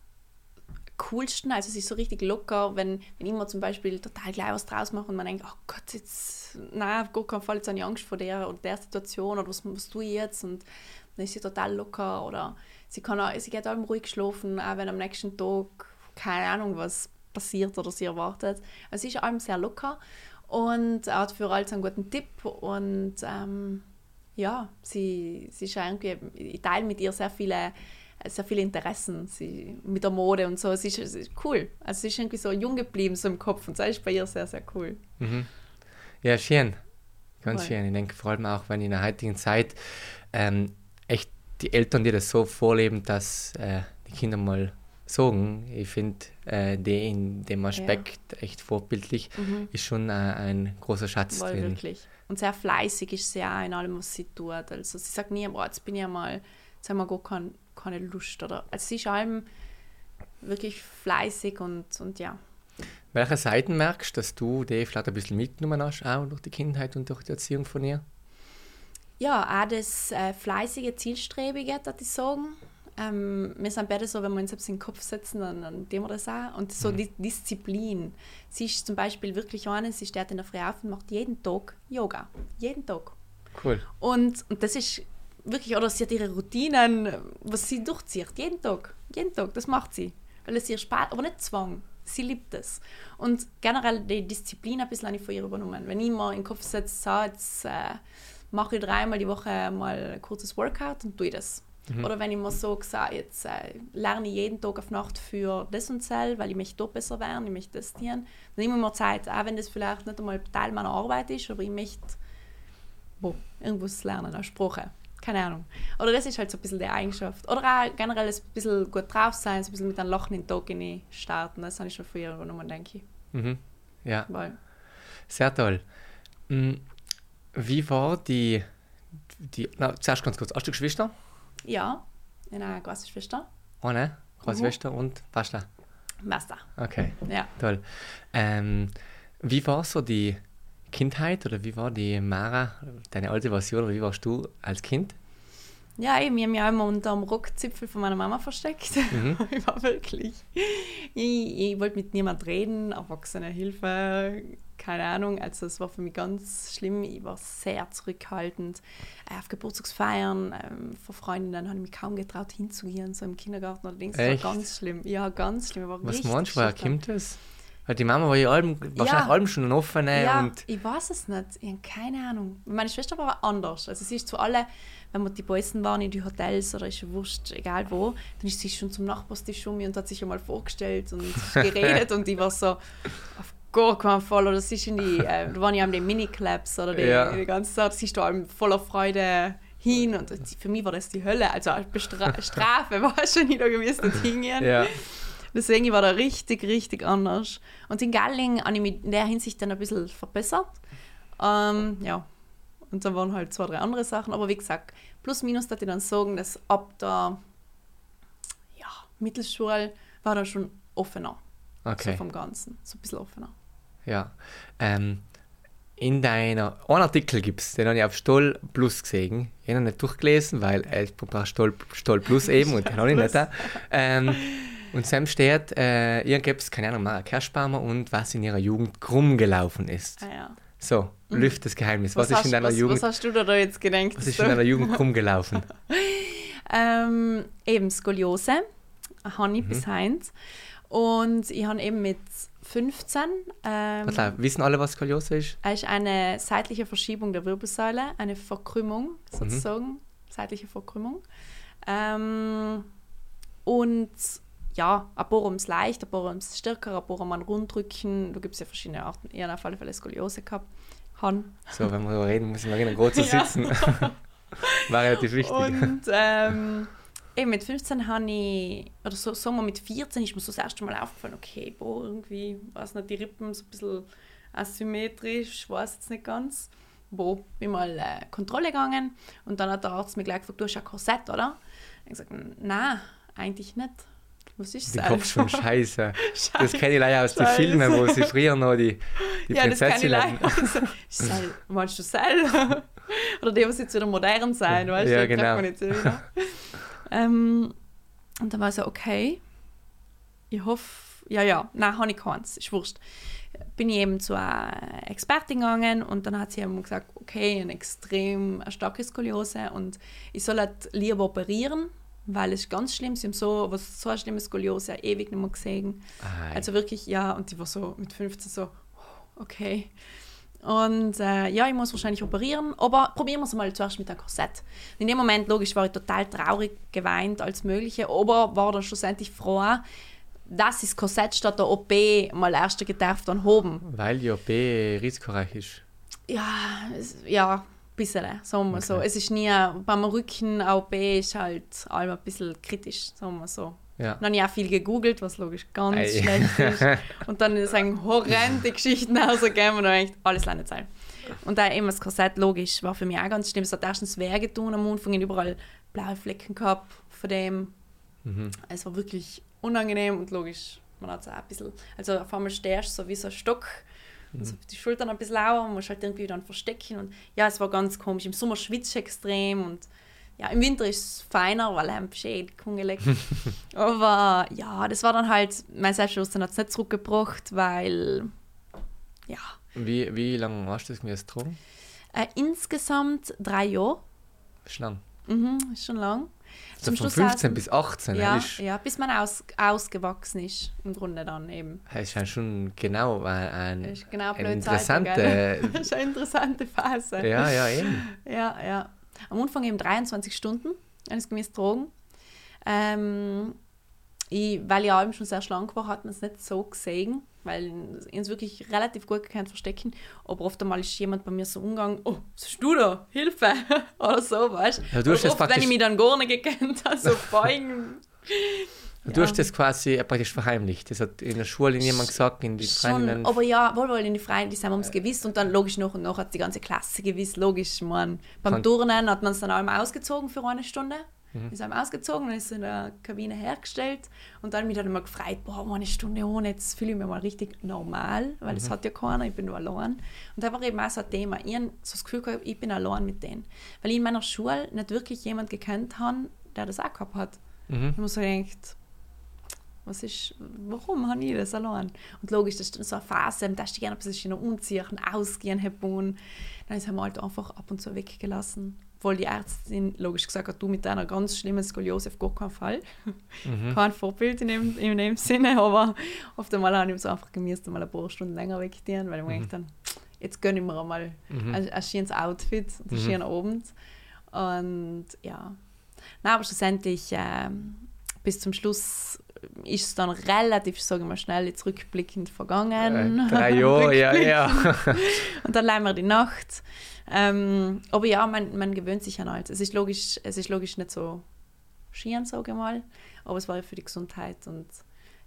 S2: coolsten, also sie ist so richtig locker, wenn, wenn ich mir zum Beispiel total gleich was draus mache und man denkt, oh Gott, jetzt, nein, auf gar keinen Fall, jetzt habe ich Angst vor der oder der Situation oder was, tue ich jetzt und dann ist sie total locker oder sie, kann auch, sie geht auch ruhig schlafen, auch wenn am nächsten Tag keine Ahnung was passiert oder sie erwartet. Also sie ist allem sehr locker und hat für alles einen guten Tipp und ähm, ja, sie, sie ist irgendwie, ich teile mit ihr sehr viele sehr viele Interessen sie, mit der Mode und so. Sie ist, sie ist cool. Also sie ist irgendwie so jung geblieben so im Kopf und das ist bei ihr sehr, sehr cool.
S1: Mhm. Ja, schön. Ganz cool. schön. Ich denke vor allem auch, wenn in der heutigen Zeit ähm, echt die Eltern, die das so vorleben, dass äh, die Kinder mal sagen, ich finde äh, die in dem Aspekt ja. echt vorbildlich, mhm. ist schon äh, ein großer Schatz
S2: Voll drin. wirklich. Und sehr fleißig ist sie auch in allem, was sie tut. Also sie sagt nie, boah, jetzt bin ich einmal, jetzt haben wir gar kein, keine Lust. Oder, also sie ist allem wirklich fleißig und, und ja.
S1: Welche Seiten merkst du, dass du die vielleicht ein bisschen mitgenommen hast, auch durch die Kindheit und durch die Erziehung von ihr?
S2: Ja, auch das äh, fleißige, zielstrebige, würde ich sagen. Ähm, wir sind beide so, wenn wir uns etwas in den Kopf setzen, dann, dann tun wir das auch. Und so mhm. die Disziplin. Sie ist zum Beispiel wirklich eine, sie steht in der Früh auf und macht jeden Tag Yoga. Jeden Tag.
S1: Cool.
S2: Und, und das ist wirklich, oder sie hat ihre Routinen, was sie durchzieht. Jeden Tag. Jeden Tag, das macht sie. Weil es ihr Spaß, aber nicht Zwang. Sie liebt es. Und generell die Disziplin ein bisschen habe ich von ihr übernommen. Wenn ich mir in den Kopf setze, so, jetzt äh, mache ich dreimal die Woche mal ein kurzes Workout und tue das. Mhm. Oder wenn ich mir so sage, jetzt äh, lerne ich jeden Tag auf Nacht für das und das, weil ich möchte dort besser werden, ich möchte das tun. Dann nehme ich mir Zeit, auch wenn das vielleicht nicht einmal Teil meiner Arbeit ist, aber ich möchte wo, irgendwas lernen, eine Sprache. Keine Ahnung. Oder das ist halt so ein bisschen die Eigenschaft. Oder auch generell ein bisschen gut drauf sein, so ein bisschen mit einem Lachen in den Tag starten. Das habe ich schon früher übernommen, denke ich.
S1: Mhm. Ja. Weil. Sehr toll. Hm, wie war die, die na, zuerst ganz kurz, hast du Geschwister?
S2: Ja, eine große Schwester.
S1: Eine große mhm. Schwester und Basta?
S2: Basta.
S1: Okay,
S2: ja.
S1: toll. Ähm, wie war so die Kindheit oder wie war die Mara, deine alte Version, oder wie warst du als Kind?
S2: Ja, ich habe mich auch immer unter dem Rockzipfel von meiner Mama versteckt. Mhm. ich war wirklich. Ich, ich wollte mit niemandem reden, Erwachsene Hilfe, keine Ahnung. Also es war für mich ganz schlimm. Ich war sehr zurückhaltend. Äh, auf Geburtstagsfeiern ähm, von Freundinnen habe ich mich kaum getraut hinzugehen, so im Kindergarten oder Dings. Das war ganz schlimm. Ja, ganz schlimm.
S1: Was meinst du, woher kommt das? Weil die Mama war ja allem, wahrscheinlich ja. allem schon ein offene.
S2: Ja,
S1: und
S2: ich weiß es nicht. Ich habe keine Ahnung. Meine Schwester war anders. Also sie ist zu alle, wenn wir die Boysen waren in die Hotels oder ist wurscht, egal wo, dann ist sie schon zum Nachbarstisch um und hat sich einmal vorgestellt und geredet und ich war so, auf gar keinen Fall. Oder sie ist in die, äh, da waren ja die Mini-Claps oder die, ja. die ganze Zeit, sie ist da voller Freude hin und für mich war das die Hölle. Also Bestra Strafe war schon nicht da gewesen, dort hingehen. Ja. Deswegen ich war da richtig, richtig anders. Und in Galling habe ich mich in der Hinsicht dann ein bisschen verbessert. Ähm, ja. Und dann waren halt zwei, drei andere Sachen. Aber wie gesagt, plus minus, dass ich dann sagen, dass ab der ja, Mittelschule war dann schon offener.
S1: Okay.
S2: So vom Ganzen. So ein bisschen offener.
S1: Ja. Ähm, in deiner, einen Artikel gibt es, den habe ich auf Stoll Plus gesehen. Ich habe nicht durchgelesen, weil es braucht Stoll, Stoll Plus eben und den habe ich nicht. Ähm, und Sam steht, äh, ihr gibt es, keine Ahnung, Mara Kerschbaumer und was in ihrer Jugend krumm gelaufen ist.
S2: Ah, ja.
S1: So, mhm. lüft das Geheimnis. Was, was ist in deiner
S2: was,
S1: Jugend?
S2: Was hast du da jetzt gedacht?
S1: Was ist in deiner Jugend krumm gelaufen?
S2: ähm, eben Skoliose, ich mhm. bis Heinz. Und ich habe eben mit 15.
S1: Ähm, was, wissen alle, was Skoliose ist?
S2: Es ist eine seitliche Verschiebung der Wirbelsäule, eine Verkrümmung sozusagen, mhm. seitliche Verkrümmung. Ähm, und ja, ein paar ums leicht, ein paar ums stärker, ein paar um Runddrücken. Da gibt es ja verschiedene Arten. Ich habe auf alle Fälle Skoliose gehabt. Han.
S1: So, wenn wir darüber reden, muss ich mal erinnern, gut zu sitzen. War relativ wichtig.
S2: Und ähm, eben mit 15 habe ich, oder so, sagen wir mit 14 ist mir so das erste Mal aufgefallen, okay, boah, irgendwie, weiß nicht, die Rippen so ein bisschen asymmetrisch, weiß jetzt nicht ganz. Wo bin mal äh, Kontrolle gegangen und dann hat der Arzt mir gleich gesagt, du hast ein Korsett, oder? Ich habe gesagt, nein, eigentlich nicht. Was ist
S1: das? Kopf schon scheiße. scheiße. Das kenne ich leider aus den Filmen, wo sie früher noch die, die
S2: ja, Prinzessin das kann ich Sel, meinst du Sel? Oder die, was jetzt wieder modern sein, weißt du?
S1: Ja, genau. Man jetzt
S2: ähm, und dann war ich so, okay, ich hoffe, ja, ja, nein, habe ich keins, ist wurscht. Bin ich eben zu einer Expertin gegangen und dann hat sie eben gesagt, okay, eine extrem starke Skoliose und ich soll halt lieber operieren, weil es ist ganz schlimm. Sie haben so, was so eine schlimme Skoliose ewig nicht mehr gesehen. Ei. Also wirklich, ja, und die war so mit 15 so, okay. Und äh, ja, ich muss wahrscheinlich operieren, aber probieren wir es mal zuerst mit einem Korsett. In dem Moment, logisch, war ich total traurig, geweint, als Mögliche, aber war dann schlussendlich froh, dass das Korsett statt der OP mal erst gedarf dann hoben.
S1: Weil die OP risikoreich ist.
S2: Ja, es, ja, bisschen, sagen wir so. Es ist nie, beim Rücken OP ist halt allem ein bisschen kritisch, sagen wir so.
S1: Ja.
S2: Dann habe ich auch viel gegoogelt, was logisch ganz
S1: Ei.
S2: schlecht ist. Und dann ein horrende Geschichten rausgegeben und dann echt alles lange Zeit. Und da eben das Korsett, logisch, war für mich auch ganz schlimm. Es hat erstens weh getan am Anfang, ich überall blaue Flecken gehabt von dem.
S1: Mhm.
S2: Es war wirklich unangenehm und logisch, man hat es auch ein bisschen, also auf einmal stehst du so wie so ein Stock und so die Schultern ein bisschen lauer und musst halt irgendwie dann verstecken und ja, es war ganz komisch. Im Sommer schwitzt extrem und ja, im Winter ist es feiner, weil er schön kungelig. Aber ja, das war dann halt, mein Selbstbewusstsein hat es nicht zurückgebracht, weil ja,
S1: Wie, wie lange hast du das mir getragen?
S2: äh, insgesamt drei Jahre,
S1: Ist lang.
S2: mhm, ist schon lang.
S1: Also von
S2: Schluss
S1: 15
S2: aus-
S1: bis 18,
S2: ja,
S1: ist,
S2: ja, bis man aus, ausgewachsen ist, im Grunde dann eben.
S1: das ist ja schon genau ein, ein,
S2: ist genau
S1: eine interessante.
S2: Das ist eine interessante Phase.
S1: ja, ja, eben.
S2: Ja, ja. Am Anfang eben 23 Stunden eines gemäß Drogen. Ähm, ich, weil ich allem schon sehr schlank war, hat man es nicht so gesehen, weil ich es wirklich relativ gut gekannt verstecken. Aber oft einmal ist jemand bei mir so umgegangen, oh, was hast du da? Hilfe! Oder so, weißt
S1: Ja, du hast
S2: oft, wenn ich mich dann gar nicht gekannt habe, so beugen.
S1: Du hast das quasi äh, praktisch verheimlicht. Das hat in der Schule niemand gesagt, in die
S2: Schon,
S1: Freundinnen.
S2: aber ja, wohl, wohl in die Freien, die haben uns gewiss und dann logisch nach und nach hat die ganze Klasse gewiss, logisch, man. Beim
S1: Kann-
S2: Turnen hat man es dann allem ausgezogen für eine Stunde.
S1: Mhm.
S2: Ist einem ausgezogen, dann ist es in der Kabine hergestellt und dann mich dann immer gefreut, boah, eine Stunde ohne, jetzt fühle ich mich mal richtig normal, weil es
S1: Mhm.
S2: hat ja keiner, ich bin nur allein. Und da war eben auch so ein Thema, ich hab so das Gefühl gehabt, ich bin allein mit denen. Weil ich in meiner Schule nicht wirklich jemand gekannt habe, der das auch gehabt hat.
S1: Mhm.
S2: Ich muss so gedacht, was ist, warum habe ich das allein? Und logisch, das ist dann so eine Phase, da hast du gerne ein bisschen umziehen, ausgehen, haben. Dann ist er halt einfach ab und zu weggelassen. Obwohl die Ärztin logisch gesagt hat, du mit deiner ganz schlimmen Skoliose auf gar keinen Fall.
S1: Mhm.
S2: Kein Vorbild in dem, in dem Sinne, aber oft einmal habe ich es einfach gemisst, mal ein paar Stunden länger wegtieren, weil ich mir gedacht habe, jetzt gönne ich mir einmal
S1: Mhm.
S2: ein, ein schönes Outfit, und einen
S1: Mhm.
S2: schönen Abend. Und ja, Nein, aber schlussendlich ähm, bis zum Schluss ist es dann relativ, sagen wir mal, schnell jetzt rückblickend vergangen.
S1: Äh, drei Jahre, ja, ja.
S2: Und dann leihen wir die Nacht. Ähm, aber ja, man, man gewöhnt sich an alles. Es ist logisch, es ist logisch nicht so schien, sage ich mal, aber es war ja für die Gesundheit und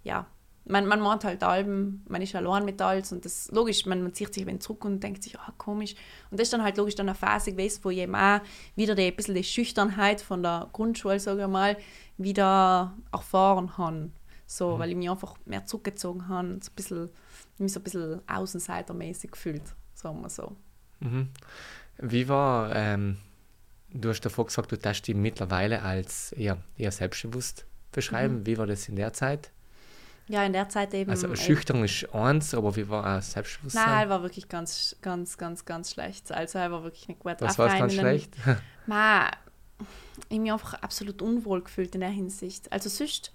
S2: ja, man, man meint halt Alben, man ist allein mit alles und das logisch, man, man zieht sich wenn zurück und denkt sich, ah, komisch. Und das ist dann halt logisch dann eine Phase gewesen, wo ich eben auch wieder die, ein bisschen die Schüchternheit von der Grundschule, sage ich mal, wieder erfahren habe. So, weil ich mich einfach mehr zurückgezogen habe und so ein bisschen, mich so ein bisschen außenseitermäßig gefühlt, sagen wir so.
S1: Mhm. Wie war, ähm, du hast davor gesagt, du tust dich mittlerweile als eher, eher selbstbewusst beschreiben.
S2: Mhm.
S1: Wie war das in der Zeit?
S2: Ja, in der Zeit eben.
S1: Also
S2: äh,
S1: schüchtern ist eins, aber wie war auch Selbstbewusstsein?
S2: Nein, er war wirklich ganz, ganz, ganz, ganz schlecht. Also er war wirklich nicht gut
S1: Was war ganz schlecht?
S2: Ma, ich habe mich einfach absolut unwohl gefühlt in der Hinsicht. Also sonst,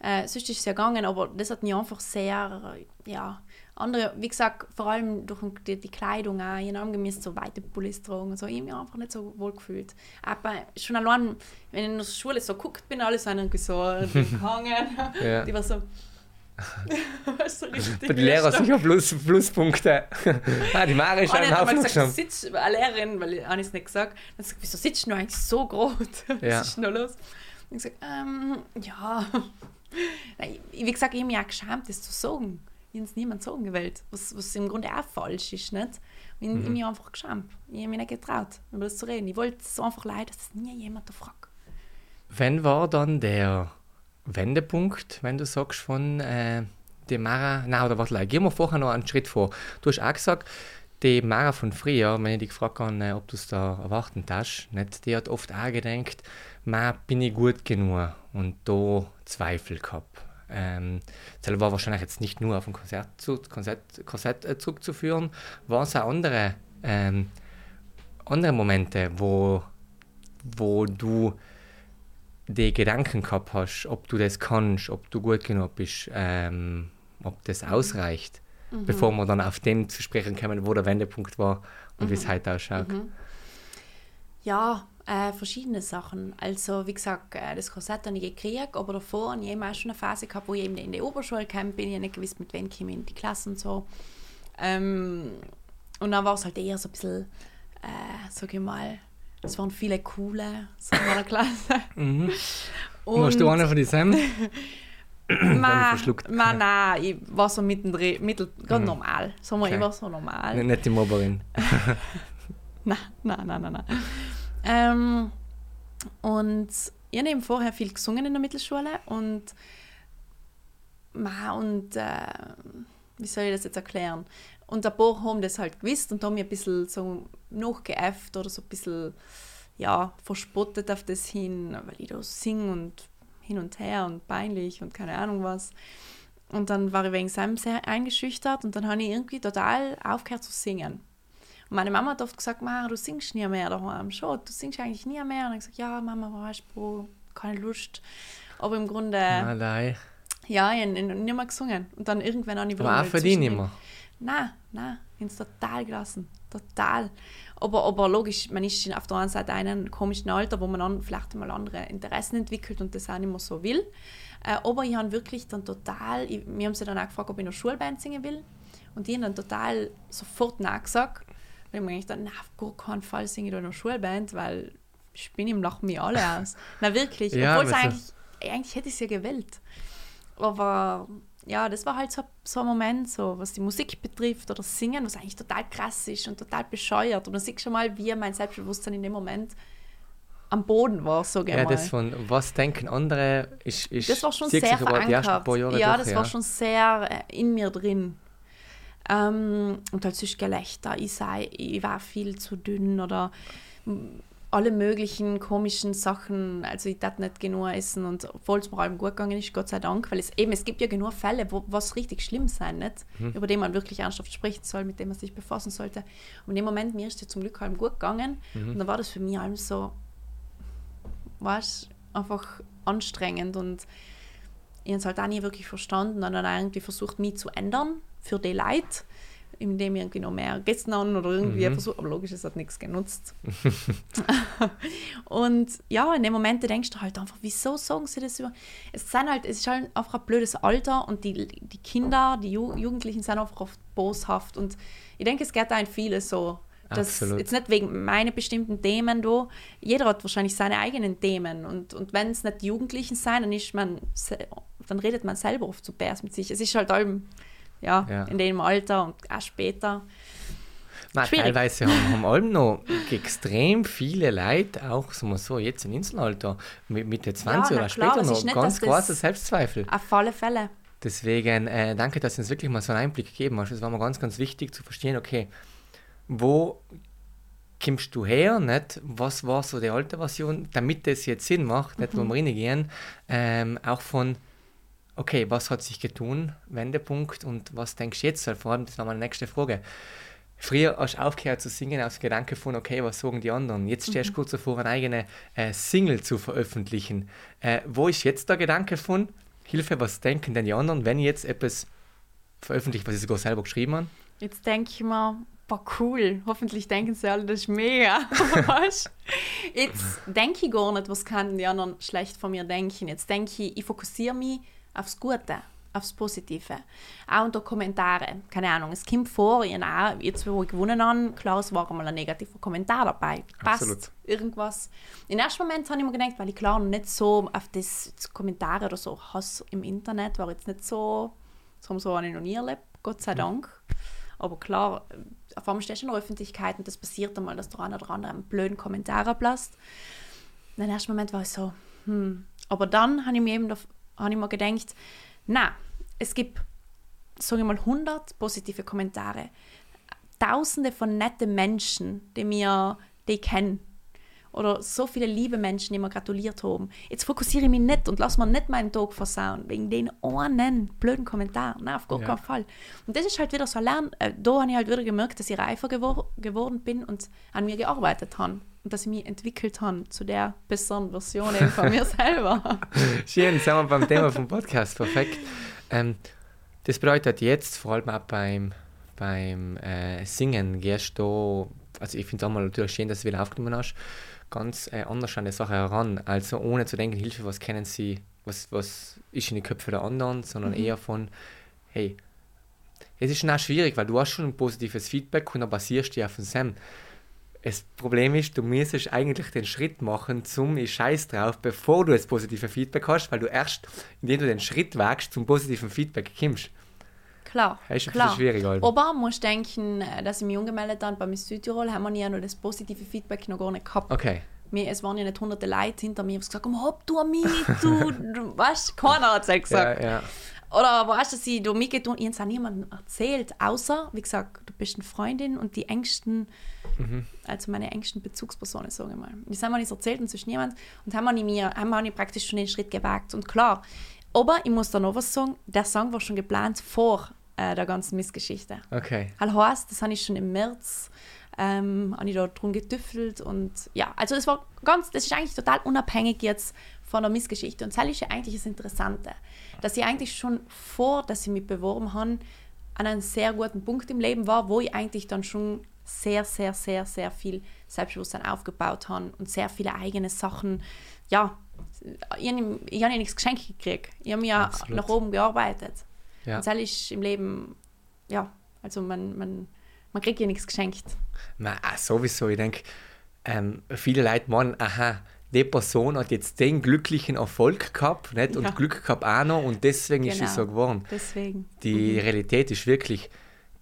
S2: äh, sonst ist es ja gegangen, aber das hat mich einfach sehr, ja, andere, wie gesagt, vor allem durch die, die Kleidung auch, ich habe gemisst so weite Pullis tragen und so, ich habe mich einfach nicht so wohl gefühlt. Aber schon allein, wenn ich in der Schule so guckt bin, alle sind irgendwie so gehangen.
S1: Ja.
S2: Die war so, so
S1: die Lehrer sicher Plus, Pluspunkte. ah, die Mare ist
S2: Und
S1: einen Haufen
S2: gesagt, sitzt, eine Lehrerin, weil ich habe es nicht gesagt, dann sie gesagt, wieso sitzt du eigentlich so groß? Was
S1: Ja.
S2: ist denn los? Und ich gesagt, ähm, ja. Wie gesagt, ich habe mich auch geschämt, das zu sagen. Ich habe es niemand sagen gewählt, was, was im Grunde auch falsch ist. Nicht? Ich, ich habe mich einfach geschämt. Ich habe mich nicht getraut, über das zu reden. Ich wollte es einfach leid, dass das nie jemand fragt.
S1: Wann war dann der Wendepunkt, wenn du sagst, von äh, der Mara, na oder warte, gehen wir vorher noch einen Schritt vor. Du hast auch gesagt, die Mara von früher, wenn ich dich gefragt habe, äh, ob du es da erwarten hast, nicht, die hat oft auch gedacht, ma, bin ich gut genug und da Zweifel gehabt. Ähm, das war wahrscheinlich jetzt nicht nur auf ein Konzert, zu, Konzert, Konzert äh, zurückzuführen, war es auch andere, ähm, andere Momente, wo, wo du die Gedanken gehabt hast, ob du das kannst, ob du gut genug bist, ähm, ob das ausreicht, bevor wir dann auf dem zu sprechen kommen, wo der Wendepunkt war und wie es heute ausschaut.
S2: Ja, äh, verschiedene Sachen. Also, wie gesagt, äh, das Korsett habe ich gekriegt, aber davor habe ich eben auch schon eine Phase gehabt, wo ich eben in die Oberschule kam, bin ich nicht gewusst, mit wem komme ich in die Klasse und so. Ähm, und dann war es halt eher so ein bisschen äh, sag ich mal, es waren viele coole so in meiner Klasse.
S1: Mhm. Warst du einer von diesen?
S2: Ma,
S1: verschluckt.
S2: ma, nein, ich war so mittendrin, mittel, gerade
S1: Mhm.
S2: normal. Sagen wir,
S1: Okay.
S2: ich war so normal.
S1: Nicht, nicht die Mobberin.
S2: Nein, nein, nein, nein. nein. Ähm, und ich habe eben vorher viel gesungen in der Mittelschule und, und äh, wie soll ich das jetzt erklären? Und ein paar haben das halt gewusst und haben mich ein bisschen so nachgeäfft oder so ein bisschen ja, verspottet auf das hin, weil ich da singe und hin und her und peinlich und keine Ahnung was. Und dann war ich wegen seinem sehr eingeschüchtert und dann habe ich irgendwie total aufgehört zu singen. Und meine Mama hat oft gesagt, Mara, du singst nie mehr daheim. Schon, du singst eigentlich nie mehr. Und ich gesagt, ja, Mama, weißt du, keine Lust. Aber im Grunde,
S1: nein.
S2: ja, ich habe nicht mehr gesungen. Und dann irgendwann habe ich wieder
S1: Aber auch für dich nicht mehr.
S2: Nein, nein, ich habe es total gelassen. Total. Aber, aber logisch, man ist auf der einen Seite in einem komischen Alter, wo man dann vielleicht mal andere Interessen entwickelt und das auch nicht mehr so will. Äh, aber ich habe wirklich dann total, ich, wir haben sie dann auch gefragt, ob ich einer Schulband singen will. Und die haben dann total sofort nachgesagt. Weil ich mir gedacht, na, auf gar keinen Fall singe ich da in einer Schulband, weil ich bin ihm lachen mich alle aus. Na wirklich,
S1: Ja,
S2: obwohl es
S1: so-
S2: eigentlich, eigentlich hätte ich es ja gewählt. Aber ja, das war halt so, so ein Moment, so, was die Musik betrifft oder Singen, was eigentlich total krass ist und total bescheuert. Und dann siehst du schon mal, wie mein Selbstbewusstsein in dem Moment am Boden war, sage ich
S1: Ja,
S2: mal.
S1: das von was denken andere ist, ist
S2: Das war schon sehr verankert. ja,
S1: durch,
S2: das war schon sehr äh, in mir drin. Ähm, und halt sonst Gelächter. Ich, sei, ich war viel zu dünn oder alle möglichen komischen Sachen. Also ich darf nicht genug essen und obwohl es mir allem gut gegangen ist, Gott sei Dank, weil es eben, es gibt ja genug Fälle, wo was richtig schlimm sein, nicht?
S1: Mhm.
S2: über die man wirklich ernsthaft sprechen soll, mit dem man sich befassen sollte. Und in dem Moment, mir ist es zum Glück allem gut gegangen
S1: Mhm.
S2: und dann war das für mich allem so, was einfach anstrengend und ich habe es halt auch nie wirklich verstanden und dann irgendwie versucht, mich zu ändern für die Leute, indem ich irgendwie noch mehr gegessen habe oder irgendwie
S1: Mhm.
S2: versucht, aber logisch, es hat nichts genutzt. und ja, in dem Moment denkst du halt einfach, wieso sagen sie das über... Es, sind halt, es ist halt einfach ein blödes Alter und die, die Kinder, die Ju Jugendlichen sind einfach oft boshaft und ich denke, es geht auch in viele so. Das
S1: Absolut.
S2: jetzt nicht wegen meinen bestimmten Themen da. Jeder hat wahrscheinlich seine eigenen Themen. Und, und wenn es nicht die Jugendlichen sein, dann ist man dann redet man selber oft zu Bärs mit sich. Es ist halt allem, ja,
S1: Ja.
S2: in dem Alter und auch später.
S1: Nein,
S2: Schwierig.
S1: teilweise haben, haben allem noch extrem viele Leute, auch sagen wir so, jetzt im Inselalter, mit Mitte 20
S2: na
S1: oder
S2: klar,
S1: später noch,
S2: nicht,
S1: ganz große Selbstzweifel.
S2: Auf alle Fälle.
S1: Deswegen äh, danke, dass du uns wirklich mal so einen Einblick gegeben hast. Es war mir ganz, ganz wichtig zu verstehen, okay, wo kommst du her, nicht? was war so die alte Version, damit das jetzt Sinn macht, nicht wo wir reingehen, ähm, auch von, okay, was hat sich getan, Wendepunkt und was denkst du jetzt? Weil Vor allem, das war meine nächste Frage. Früher hast du aufgehört zu singen aus dem Gedanke von, okay, was sagen die anderen? Jetzt stehst du kurz davor, eine eigene äh, Single zu veröffentlichen. Äh, wo ist jetzt der Gedanke von, Hilfe, was denken denn die anderen, wenn ich jetzt etwas veröffentliche, was ich sogar selber geschrieben habe?
S2: Jetzt denke ich mir, boah, cool. Hoffentlich denken sie alle, das ist mega. Jetzt denke ich gar nicht, was kann die anderen schlecht von mir denken. Jetzt denke ich, ich fokussiere mich aufs Gute, aufs Positive. Auch unter Kommentare. Keine Ahnung, es kommt vor, ich auch, jetzt wo ich gewonnen habe, klar, es war einmal ein negativer Kommentar dabei. Passt.
S1: Absolut.
S2: Irgendwas. Im ersten Moment habe ich mir gedacht, weil ich klar noch nicht so auf das Kommentare oder so Hass im Internet war jetzt nicht so, so, so habe ich noch nie erlebt, Gott sei Dank. Aber klar, auf einmal stehst du in der Öffentlichkeit und das passiert einmal, dass der eine oder andere einen blöden Kommentar ablässt. Und im ersten Moment war ich so, hm. Aber dann habe ich mir eben habe ich mir gedacht, na, es gibt, sage ich mal, 100 positive Kommentare. Tausende von netten Menschen, die mir, die ich kenne. Oder so viele liebe Menschen, die mir gratuliert haben. Jetzt fokussiere ich mich nicht und lass mir nicht meinen Tag versauen, wegen den einen blöden Kommentar. Nein, auf gar
S1: Ja.
S2: keinen Fall. Und das ist halt wieder so ein Lern. Äh, da habe ich halt wieder gemerkt, dass ich reifer gewor geworden bin und an mir gearbeitet habe. Und dass ich mich entwickelt habe zu der besseren Version von mir selber.
S1: Schön, sind wir beim Thema vom Podcast, perfekt. Ähm, das bedeutet jetzt, vor allem auch beim, beim äh, Singen, gehst du, also ich finde es auch mal natürlich schön, dass du wieder aufgenommen hast, ganz äh, anders an die Sache heran. Also ohne zu denken, Hilfe, was kennen sie, was, was ist in die Köpfe der anderen, sondern eher von, hey, es ist schon auch schwierig, weil du hast schon ein positives Feedback und dann basierst du auf dem Sam. Das Problem ist, du müsstest eigentlich den Schritt machen zum Ich scheiß drauf, bevor du das positive Feedback hast, weil du erst, indem du den Schritt wagst, zum positiven Feedback kommst.
S2: Klar,
S1: Das ist
S2: klar.
S1: schwierig. Alter.
S2: Aber musst denken, äh, dass ich mich angemeldet habe bei Miss Südtirol, haben wir ja noch das positive Feedback noch gar nicht gehabt.
S1: Okay.
S2: Mir, es waren ja nicht hunderte Leute hinter mir, die gesagt haben, hopp du mich, du, du weißt, keiner hat es gesagt.
S1: Ja, ja.
S2: Oder weißt du, dass ich da mitgetan ich habe es auch niemandem erzählt, außer, wie gesagt, du bist eine Freundin und die engsten, also meine engsten Bezugspersonen, sagen wir mal. Das haben wir nicht erzählt und sonst niemand. Und haben wir mir, haben wir nicht praktisch schon den Schritt gewagt. Und klar, aber ich muss da noch was sagen, der Song war schon geplant vor äh, der ganzen Missgeschichte.
S1: Okay.
S2: Halt heißt, das habe ich schon im März ähm, habe ich da drum getüffelt und ja, also das war ganz, das ist eigentlich total unabhängig jetzt von der Missgeschichte und das ist ja eigentlich das Interessante, dass ich eigentlich schon vor, dass ich mich beworben habe, an einem sehr guten Punkt im Leben war, wo ich eigentlich dann schon sehr, sehr, sehr, sehr viel Selbstbewusstsein aufgebaut habe und sehr viele eigene Sachen, ja, ich habe ja nichts geschenkt gekriegt. Ich habe ja
S1: Absolut.
S2: nach oben gearbeitet.
S1: Ja.
S2: Und das ist im Leben, ja, also man, man, man kriegt ja nichts geschenkt.
S1: Na, ah, sowieso. Ich denke, ähm, viele Leute meinen, aha, die Person hat jetzt den glücklichen Erfolg gehabt nicht? und
S2: Ja.
S1: Glück gehabt auch noch und deswegen ist
S2: Genau.
S1: es so geworden.
S2: Deswegen.
S1: Die Realität ist wirklich,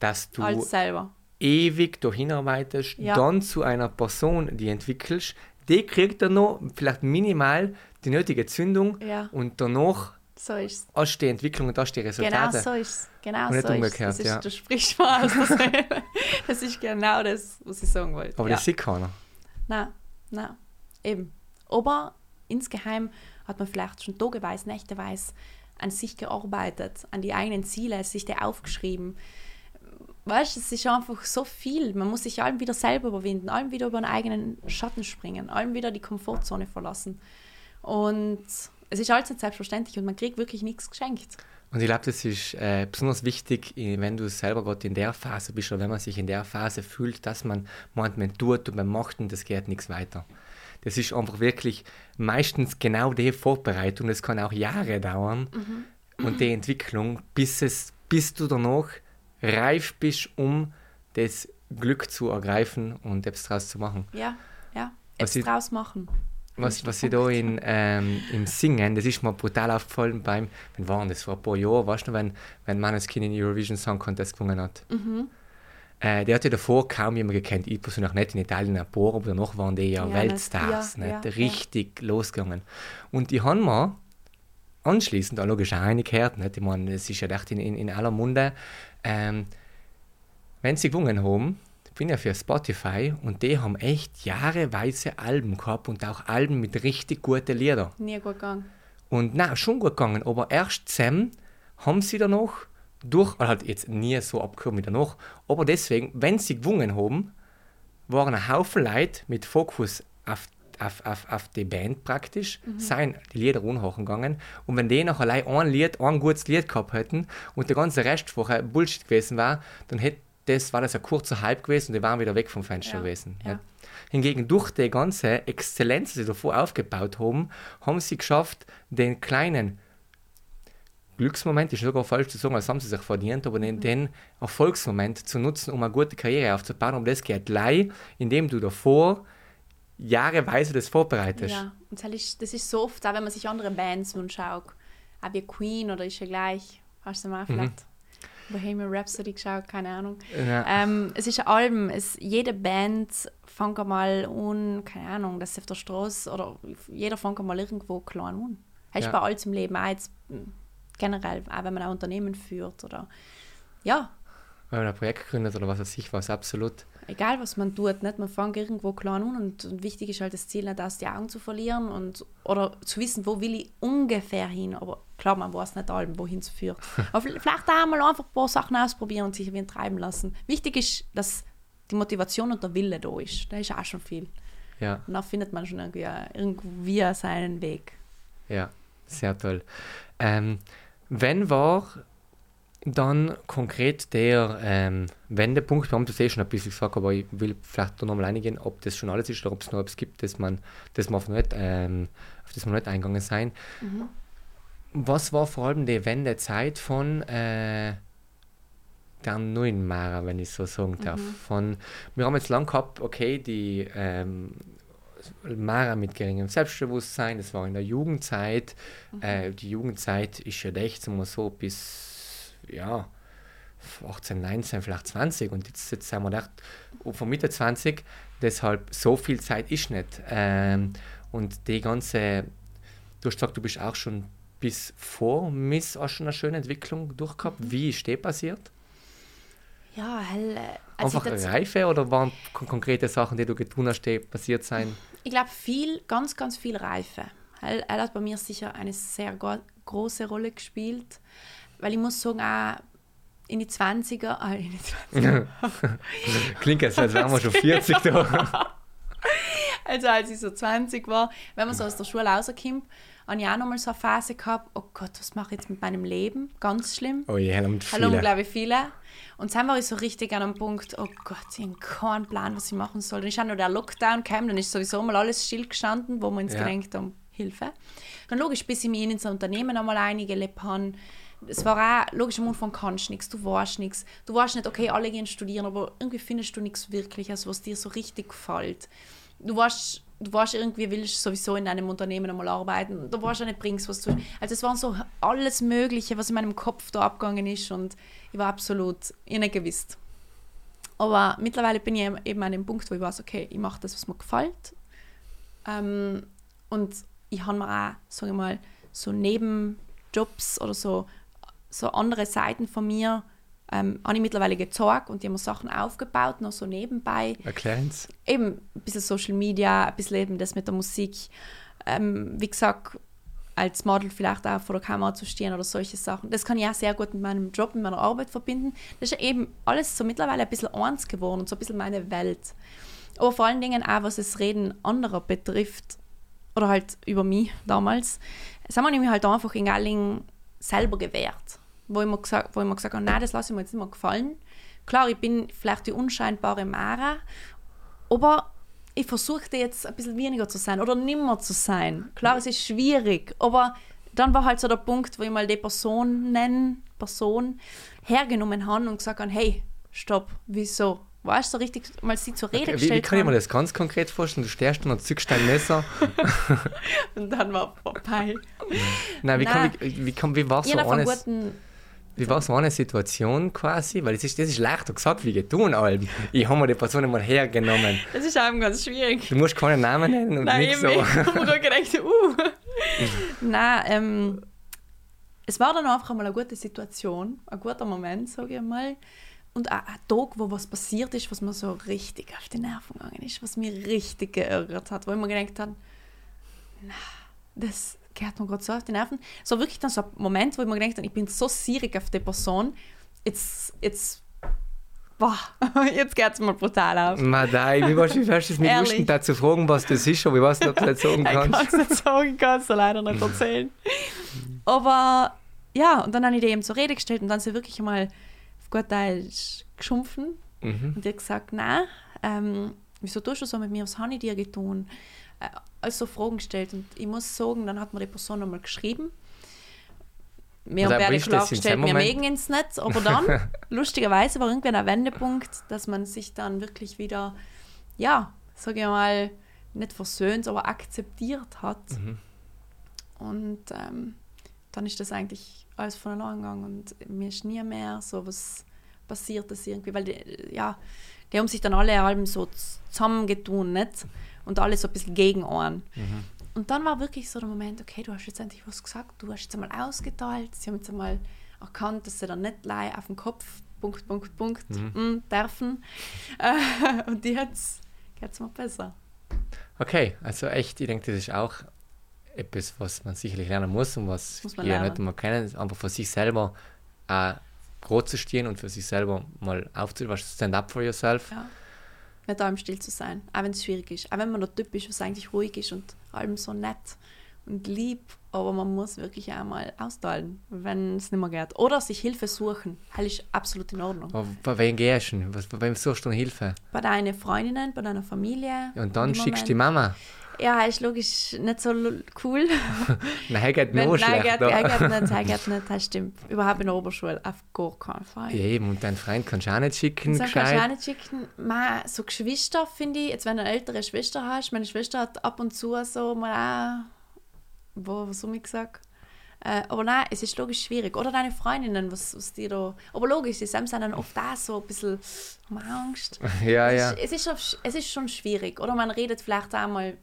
S1: dass du
S2: selber.
S1: ewig dahin arbeitest,
S2: Ja.
S1: dann zu einer Person, die entwickelst, die kriegt dann noch vielleicht minimal die nötige Zündung
S2: Ja.
S1: und danach
S2: So ist es.
S1: hast du die Entwicklung und hast die
S2: Genau
S1: Resultate.
S2: so ist es. Genau
S1: Und nicht
S2: so
S1: umgekehrt,
S2: ist es. Das ist,
S1: ja.
S2: Du sprichst mal aus. Das ist genau das, was ich sagen wollte.
S1: Aber das sieht keiner.
S2: Nein, nein, eben. Aber insgeheim hat man vielleicht schon tageweise, nächteweise an sich gearbeitet, an die eigenen Ziele, sich die aufgeschrieben. Weißt du, es ist einfach so viel. Man muss sich allem wieder selber überwinden, allem wieder über einen eigenen Schatten springen, allem wieder die Komfortzone verlassen. Und es ist alles nicht selbstverständlich und man kriegt wirklich nichts geschenkt.
S1: Und ich glaube, das ist äh, besonders wichtig, äh, wenn du selber gerade in der Phase bist oder wenn man sich in der Phase fühlt, dass man meint, man tut und man macht und das geht nichts weiter. Das ist einfach wirklich meistens genau die Vorbereitung. Das kann auch Jahre dauern und die Entwicklung, bis, es, bis du danach reif bist, um das Glück zu ergreifen und etwas draus zu machen.
S2: Ja, ja.
S1: Was
S2: Etwas draus machen.
S1: Was, was ich da in, ähm, im Singen, das ist mir brutal aufgefallen beim, wann war das, vor ein paar Jahren, weißt du, wenn, wenn Maneskin in Eurovision Song Contest gewonnen hat. Äh, der hat ja davor kaum jemand gekannt, ich persönlich nicht in Italien paar, aber danach waren die ja,
S2: Ja,
S1: Weltstars,
S2: nicht- ja,
S1: nicht?
S2: ja,
S1: richtig losgegangen. Und die haben mir anschließend auch logisch auch reingehört, nicht? ich meine, es ist ja echt in, in, in aller Munde, ähm, wenn sie gewonnen haben, ich bin ja für Spotify und die haben echt jahreweise Alben gehabt und auch Alben mit richtig guten Liedern.
S2: Nie gut gegangen.
S1: Und na, schon gut gegangen, aber erst zusammen haben sie danach durch, oder halt jetzt nie so abgehoben wie danach, aber deswegen, wenn sie gewonnen haben, waren ein Haufen Leute mit Fokus auf, auf, auf, auf die Band praktisch, seien die Lieder unhochen gegangen. Und wenn die noch allein ein Lied, ein gutes Lied gehabt hätten und der ganze Rest vorher Bullshit gewesen war, dann hätte das, war das ein kurzer Hype gewesen und die waren wieder weg vom Fenster
S2: Ja,
S1: gewesen.
S2: ja.
S1: nicht? Hingegen durch die ganze Exzellenz, die sie davor aufgebaut haben, haben sie geschafft, den kleinen Glücksmoment, ist sogar falsch zu sagen, als haben sie sich verdient, aber
S2: Mhm.
S1: den, den Erfolgsmoment zu nutzen, um eine gute Karriere aufzubauen. Um das geht lei, indem du davor jahreweise das vorbereitest.
S2: Ja, und das ist, das ist so oft, auch wenn man sich andere Bands anschaut, auch wie Queen oder ist ja gleich, hast du mal vielleicht Bohemian Rhapsody geschaut, keine Ahnung.
S1: Ja.
S2: Ähm, es ist ein Album, es, jede Band fängt einmal an, keine Ahnung, dass sie auf der Straße oder jeder fängt einmal irgendwo klein an. Das ist
S1: Ja.
S2: bei alles im Leben, auch jetzt mm, generell, auch wenn man ein Unternehmen führt oder ja,
S1: Wenn man ein Projekt gründet oder was weiß ich was, absolut.
S2: egal was man tut, nicht? man fängt irgendwo klein an und, und wichtig ist halt das Ziel nicht aus die Augen zu verlieren und oder zu wissen, wo will ich ungefähr hin, aber klar, man weiß nicht allem, wohin es führt. aber vielleicht auch mal einfach ein paar Sachen ausprobieren und sich ein wenig treiben lassen. Wichtig ist, dass die Motivation und der Wille da ist. Da ist auch schon viel.
S1: Ja,
S2: Und dann findet man schon irgendwie, irgendwie seinen Weg.
S1: ja, sehr toll. Ähm, wenn war dann konkret der ähm, Wendepunkt, wir haben das eh schon ein bisschen gesagt, aber ich will vielleicht da nochmal eingehen, ob das schon alles ist oder ob es noch etwas gibt, das man, das man auf, nicht, ähm, auf das wir nicht eingegangen sein. Was war vor allem die Wendezeit von äh, der neuen Mara, wenn ich so sagen darf.
S2: Mhm.
S1: Von, wir haben jetzt lang gehabt, okay, die ähm, Mara mit geringem Selbstbewusstsein, das war in der Jugendzeit.
S2: Mhm.
S1: Äh, die Jugendzeit ist ja echt so, so bis, ja, 18, 19, vielleicht 20 und jetzt, jetzt haben wir gedacht, oh, von Mitte 20, deshalb so viel Zeit ist nicht. Ähm, und die ganze, du hast gesagt, du bist auch schon bis vor Miss auch schon eine schöne Entwicklung durchgehabt.
S2: Mhm.
S1: Wie ist die passiert?
S2: Ja, hell, äh, als
S1: Einfach Reife oder waren kon konkrete Sachen, die du getan hast, die passiert sein?
S2: Ich glaube viel, ganz, ganz viel Reife. Hell, er hat bei mir sicher eine sehr große Rolle gespielt, weil ich muss sagen, auch in die 20er, äh, in die 20er
S1: Klingt, als wären wir schon 40 da.
S2: Also als ich so 20 war, wenn man so aus der Schule rauskommt, habe ich auch nochmal so eine Phase gehabt, oh Gott, was mache ich jetzt mit meinem Leben? Ganz schlimm.
S1: Oh je, haben
S2: Hallo,
S1: viele.
S2: glaube ich, viele. Und dann war ich so richtig an einem Punkt, oh Gott, ich habe keinen Plan, was ich machen soll. Dann ist auch noch der Lockdown gekommen, dann ist sowieso mal alles stillgestanden, wo wir uns
S1: Ja.
S2: gedacht haben, Hilfe. Dann logisch, bis ich mich in unser Unternehmen einmal eingelebt habe, es war auch, logisch, am Anfang kannst du nichts, du weißt nichts. Du weißt nicht, okay, alle gehen studieren, aber irgendwie findest du nichts Wirkliches, was dir so richtig gefällt. Du weißt, du weißt irgendwie, willst sowieso in einem Unternehmen einmal arbeiten. Du weißt auch nicht, bringst was du. Also es war so alles Mögliche, was in meinem Kopf da abgegangen ist und ich war absolut ich nicht gewusst. Aber mittlerweile bin ich eben an dem Punkt, wo ich weiß, okay, ich mache das, was mir gefällt. Ähm, und ich habe mir auch, sage mal, so Nebenjobs oder so, so andere Seiten von mir ähm, habe ich mittlerweile gezeigt und die haben mir Sachen aufgebaut, noch so nebenbei
S1: Erklären's.
S2: eben ein bisschen Social Media, ein bisschen eben das mit der Musik. Ähm, wie gesagt, als Model vielleicht auch vor der Kamera zu stehen oder solche Sachen. Das kann ich auch sehr gut mit meinem Job, mit meiner Arbeit verbinden. Das ist ja eben alles so mittlerweile ein bisschen eins geworden und so ein bisschen meine Welt. Aber vor allen Dingen auch, was das Reden anderer betrifft, oder halt über mich damals, das haben wir nämlich halt einfach in Galling selber gewährt. Wo ich mir gesagt, wo ich mir gesagt habe, nein, das lasse ich mir jetzt nicht mehr gefallen. Klar, ich bin vielleicht die unscheinbare Mara, aber ich versuchte jetzt ein bisschen weniger zu sein oder nimmer zu sein. Klar, es ist schwierig, aber dann war halt so der Punkt, wo ich mal die Person nennen, Person hergenommen habe und gesagt habe, hey, stopp, wieso? Weißt du, so richtig mal sie zur Rede
S1: Wie, wie
S2: gestellt
S1: kann ich mir das ganz konkret vorstellen? Du stehst und zückst dein Messer.
S2: Und dann war vorbei.
S1: Nein, wie, kann,
S2: Nein.
S1: wie, wie, kann, wie war so
S2: Ich habe
S1: eine,
S2: einen guten
S1: wie war so eine Situation quasi? Weil das ist, das ist leichter gesagt wie getan, Alben. Ich habe mir die Person mal hergenommen.
S2: Das ist eben ganz schwierig.
S1: Du musst keinen Namen nennen und
S2: Nein,
S1: nichts so.
S2: ich habe mir gedacht, uh. Nein, ähm, es war dann einfach mal eine gute Situation, ein guter Moment, sage ich mal. Und auch ein Tag, wo was passiert ist, was mir so richtig auf die Nerven gegangen ist, was mich richtig geärgert hat, wo ich mir gedacht habe, na, das geht mir gerade so auf die Nerven. So wirklich dann so ein Moment, wo ich mir gedacht habe, ich bin so sierig auf die Person, jetzt, jetzt, boah, jetzt geht es mir brutal auf.
S1: Madai, wie warst du fest, es
S2: Ehrlich.
S1: Lusten da zu fragen, was das ist, aber ich weiß nicht, ob du das sagen
S2: Ich kann
S1: kannst.
S2: es nicht sagen, kann es leider nicht erzählen. Aber ja, und dann habe ich die eben zur Rede gestellt und dann sie wirklich einmal auf gut Deutsch geschumpfen
S1: Mhm.
S2: und hat gesagt, nein, ähm, wieso tust du so mit mir, was habe ich dir getan? Äh, also Fragen gestellt und ich muss sagen, dann hat mir die Person einmal geschrieben. Mir wäre
S1: in
S2: klargestellt,
S1: dem
S2: wir mögen ins Netz, aber dann, lustigerweise, war irgendwie ein Wendepunkt, dass man sich dann wirklich wieder, ja, sage ich mal, nicht versöhnt, aber akzeptiert hat.
S1: Mhm.
S2: Und ähm, dann ist das eigentlich alles von allein gegangen und mir ist nie mehr so was passiert, das irgendwie, weil die, ja, die haben sich dann alle allem so zusammengetun, nicht? Und alle so ein bisschen gegen einen.
S1: Mhm.
S2: Und dann war wirklich so der Moment, okay, du hast jetzt endlich was gesagt, du hast jetzt einmal ausgeteilt, sie haben jetzt einmal erkannt, dass sie dann nicht gleich auf den Kopf, Punkt, Punkt, Punkt, mm, dürfen. Äh, und jetzt geht es mir besser.
S1: Okay, also echt, ich denke, das ist auch etwas, was man sicherlich lernen muss und was
S2: Muss man
S1: nicht einmal kennen, einfach für sich selber auch groß zu stehen und für sich selber mal aufzuhören, stand up for yourself.
S2: Ja. Mit allem still zu sein, auch wenn es schwierig ist. Auch wenn man der Typ ist, was eigentlich ruhig ist und allem so nett und lieb, aber man muss wirklich einmal austeilen, wenn es nicht mehr geht. Oder sich Hilfe suchen. Das ist absolut in Ordnung.
S1: Aber bei wem gehst du? Was, bei wem suchst du Hilfe?
S2: Bei deinen Freundinnen, bei deiner Familie.
S1: Und dann schickst du die Mama.
S2: Ja, ist logisch nicht so cool.
S1: nein, geht
S2: Wenn,
S1: nur
S2: nein,
S1: schlecht.
S2: geht, nein, geht nicht, nein, geht nicht, das stimmt. Überhaupt in der Oberschule, auf gar keinen Fall.
S1: Ja, eben, und deinen Freund kannst du auch nicht schicken,
S2: So kannst du auch nicht schicken. Man, so Geschwister, finde ich, jetzt wenn du eine ältere Schwester hast, meine Schwester hat ab und zu so mal auch, wo, was habe ich gesagt? Äh, aber nein, es ist logisch schwierig. Oder deine Freundinnen, was, was die da. Aber logisch, die sind dann oft auch so ein bisschen haben Angst.
S1: Ja,
S2: Es
S1: ja.
S2: ist, es, ist schon, es ist schon schwierig. Oder man redet vielleicht auch mal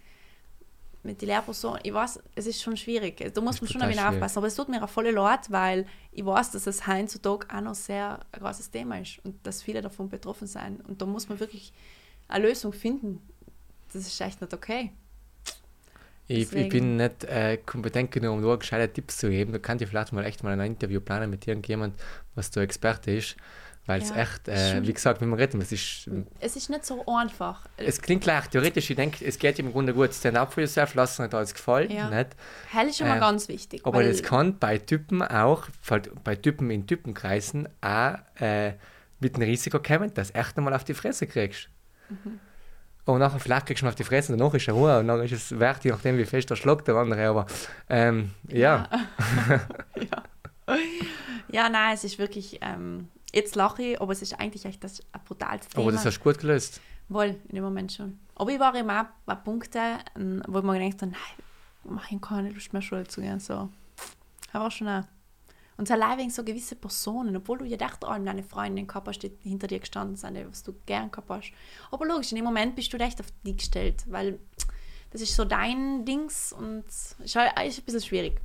S2: mit den Lehrpersonen. Ich weiß, es ist schon schwierig. Da muss man schon ein wenig aufpassen. Aber es tut mir auch voll leid, weil ich weiß, dass es heutzutage auch noch sehr ein großes Thema ist und dass viele davon betroffen sind. Und da muss man wirklich eine Lösung finden. Das ist echt nicht okay.
S1: Ich, ich bin nicht äh, kompetent genug, um da gescheite Tipps zu geben. Da kann ich vielleicht mal echt mal ein Interview planen mit irgendjemand, was da Experte ist. Weil es
S2: Ja,
S1: echt, äh,
S2: schon.
S1: wie gesagt, wenn man redet, es ist,
S2: Es ist nicht so einfach.
S1: es klingt leicht theoretisch, ich denke, es geht im Grunde gut. Stand up for yourself, lass es nicht alles gefallen,
S2: Ja.
S1: nicht?
S2: Hell ist immer
S1: Äh,
S2: ganz wichtig.
S1: Aber das kann bei Typen auch, bei Typen in Typenkreisen auch äh, mit dem Risiko kommen, dass du echt einmal auf die Fresse kriegst.
S2: Mhm.
S1: Und nachher vielleicht kriegst du mal auf die Fresse und danach ist er Ruhe und dann ist es wert, je nachdem wie fest der schlägt der andere. Aber ähm, ja.
S2: ja. ja, nein, es ist wirklich. Ähm, jetzt lache ich, aber es ist eigentlich echt das ein brutales Thema.
S1: aber das hast du gut gelöst.
S2: Wohl, in dem Moment schon. Aber ich war immer bei Punkten, wo ich mir gedacht habe, nein, mach ich keine Lust mehr Schule zu gehen. So. Aber schon auch. Und allein wegen so gewisse Personen, obwohl du ja echt allem deine Freundin gehabt hast, die hinter dir gestanden sind, was du gern gehabt hast. Aber logisch, in dem Moment bist du echt auf die gestellt, weil das ist so dein Dings und ist, halt, ist ein bisschen schwierig.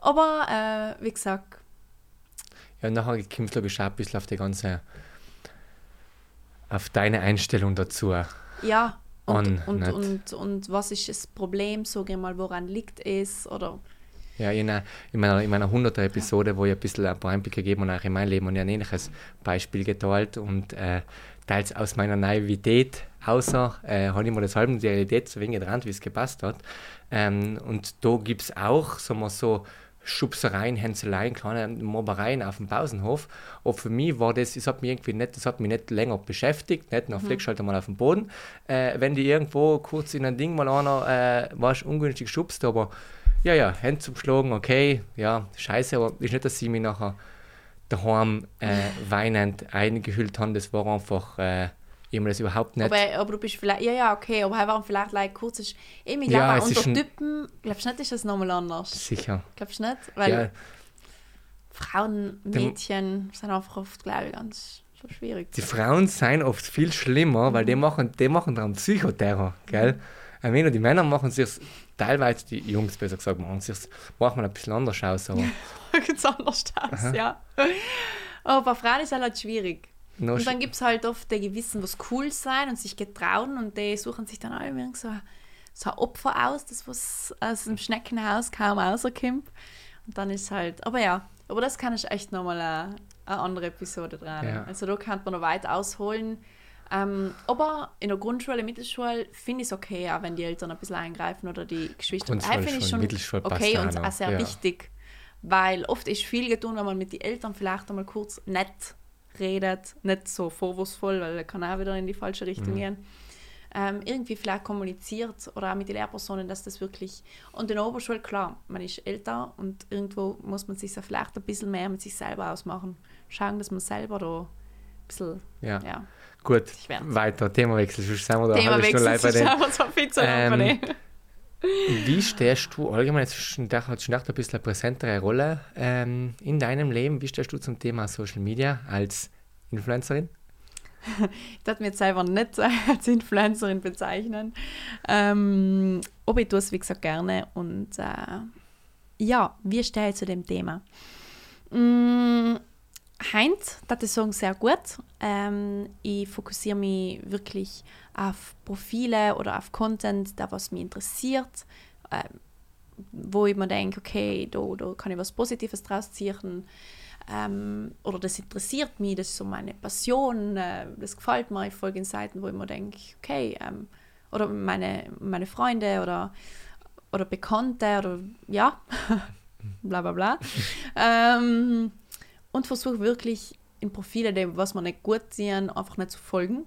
S2: Aber äh, wie gesagt,
S1: Ja, und nachher kommt es logisch auch ein bisschen auf die ganze, auf deine Einstellung dazu.
S2: ja. Und, und,
S1: nicht?
S2: und, und was ist das Problem, sag ich mal, woran liegt es? Oder
S1: Ja, in, einer, in meiner, in meiner 100er Episode, wo ich ein bisschen ein paar Einblicke gegeben und auch in mein Leben und ein ähnliches Beispiel geteilt und äh, teils aus meiner Naivität außer äh, habe ich mir das halb die Realität so wenig getrennt, wie es gepasst hat. Ähm, und da gibt es auch, sagen wir so, Schubsereien, Hänseleien, kleine Mobbereien auf dem Pausenhof. Aber für mich war das, das hat mich irgendwie nicht, das hat mich nicht länger beschäftigt, nicht, dann fliegst du halt mal auf den Boden. Äh, wenn die irgendwo kurz in ein Ding mal einer, äh, warst ungünstig schubst, aber ja, ja, Hände zum Schlagen, okay, ja, scheiße, aber ist nicht, dass sie mich nachher daheim äh, weinend eingehüllt haben, das war einfach, äh, ich mir das überhaupt nicht.
S2: Aber, aber du bist vielleicht, ja, ja, okay, aber warum vielleicht like, kurz ist, ich
S1: Ja,
S2: glaube, unter Typen, glaubst du nicht, ist das nochmal anders?
S1: Sicher.
S2: Glaubst du nicht? Weil
S1: Ja,
S2: Frauen, Mädchen sind einfach oft, glaube ich, ganz so schwierig.
S1: die Frauen sind oft viel schlimmer, weil die machen, die machen dann Psychoterror, gell? Ich meine, die Männer machen sich teilweise, die Jungs besser gesagt, machen sich manchmal ein bisschen anders aus, aber
S2: Ganz anders aus, ja. Aber bei Frauen ist es halt schwierig.
S1: Noch
S2: Und dann gibt es halt oft die Gewissen, was cool sein und sich getrauen und die suchen sich dann alle irgendwie so, so ein Opfer aus, das was aus dem Schneckenhaus kaum rauskommt. Und dann ist halt, aber ja, aber das kann ich echt nochmal eine, eine andere Episode dran.
S1: Ja.
S2: Also da kann man noch weit ausholen. Ähm, aber in der Grundschule, Mittelschule finde ich es okay, auch wenn die Eltern ein bisschen eingreifen oder die Geschwister.
S1: Grundschule
S2: finde ich
S1: schon,
S2: okay
S1: auch
S2: und auch sehr
S1: ja.
S2: wichtig. Weil oft ist viel getan, wenn man mit den Eltern vielleicht einmal kurz nett redet, nicht so vorwurfsvoll, weil er kann auch wieder in die falsche Richtung
S1: Mhm.
S2: gehen. Ähm, irgendwie vielleicht kommuniziert oder auch mit den Lehrpersonen, dass das wirklich. Und in der Oberschule, klar, man ist älter und irgendwo muss man sich ja vielleicht ein bisschen mehr mit sich selber ausmachen. Schauen, dass man selber da ein bisschen,
S1: ja.
S2: ja,
S1: Gut, weiter, Themawechsel, sonst sind wir da
S2: Themawechsel
S1: live bei Ähm,
S2: ähm,
S1: Wie stehst du allgemein, jetzt schon hat schon ein bisschen eine präsentere Rolle ähm, in deinem Leben, wie stehst du zum Thema Social Media als Influencerin?
S2: Ich darf mich selber nicht als Influencerin bezeichnen. Ähm, aber ich tue es, wie gesagt, gerne. Und äh, ja, wie stehe ich zu dem Thema? Mm, Heinz, das ist sagen, sehr gut. Ähm, ich fokussiere mich wirklich auf Profile oder auf Content, da was mich interessiert, ähm, wo ich mir denke, okay, da, da kann ich was Positives draus ziehen. Ähm, oder das interessiert mich, das ist so meine Passion, äh, das gefällt mir. Ich folge in Seiten, wo ich mir denke, okay, ähm, oder meine, meine Freunde oder, oder Bekannte oder ja, bla bla bla. und versuche wirklich in Profile, dem, was man nicht gut sehen, einfach nicht zu folgen.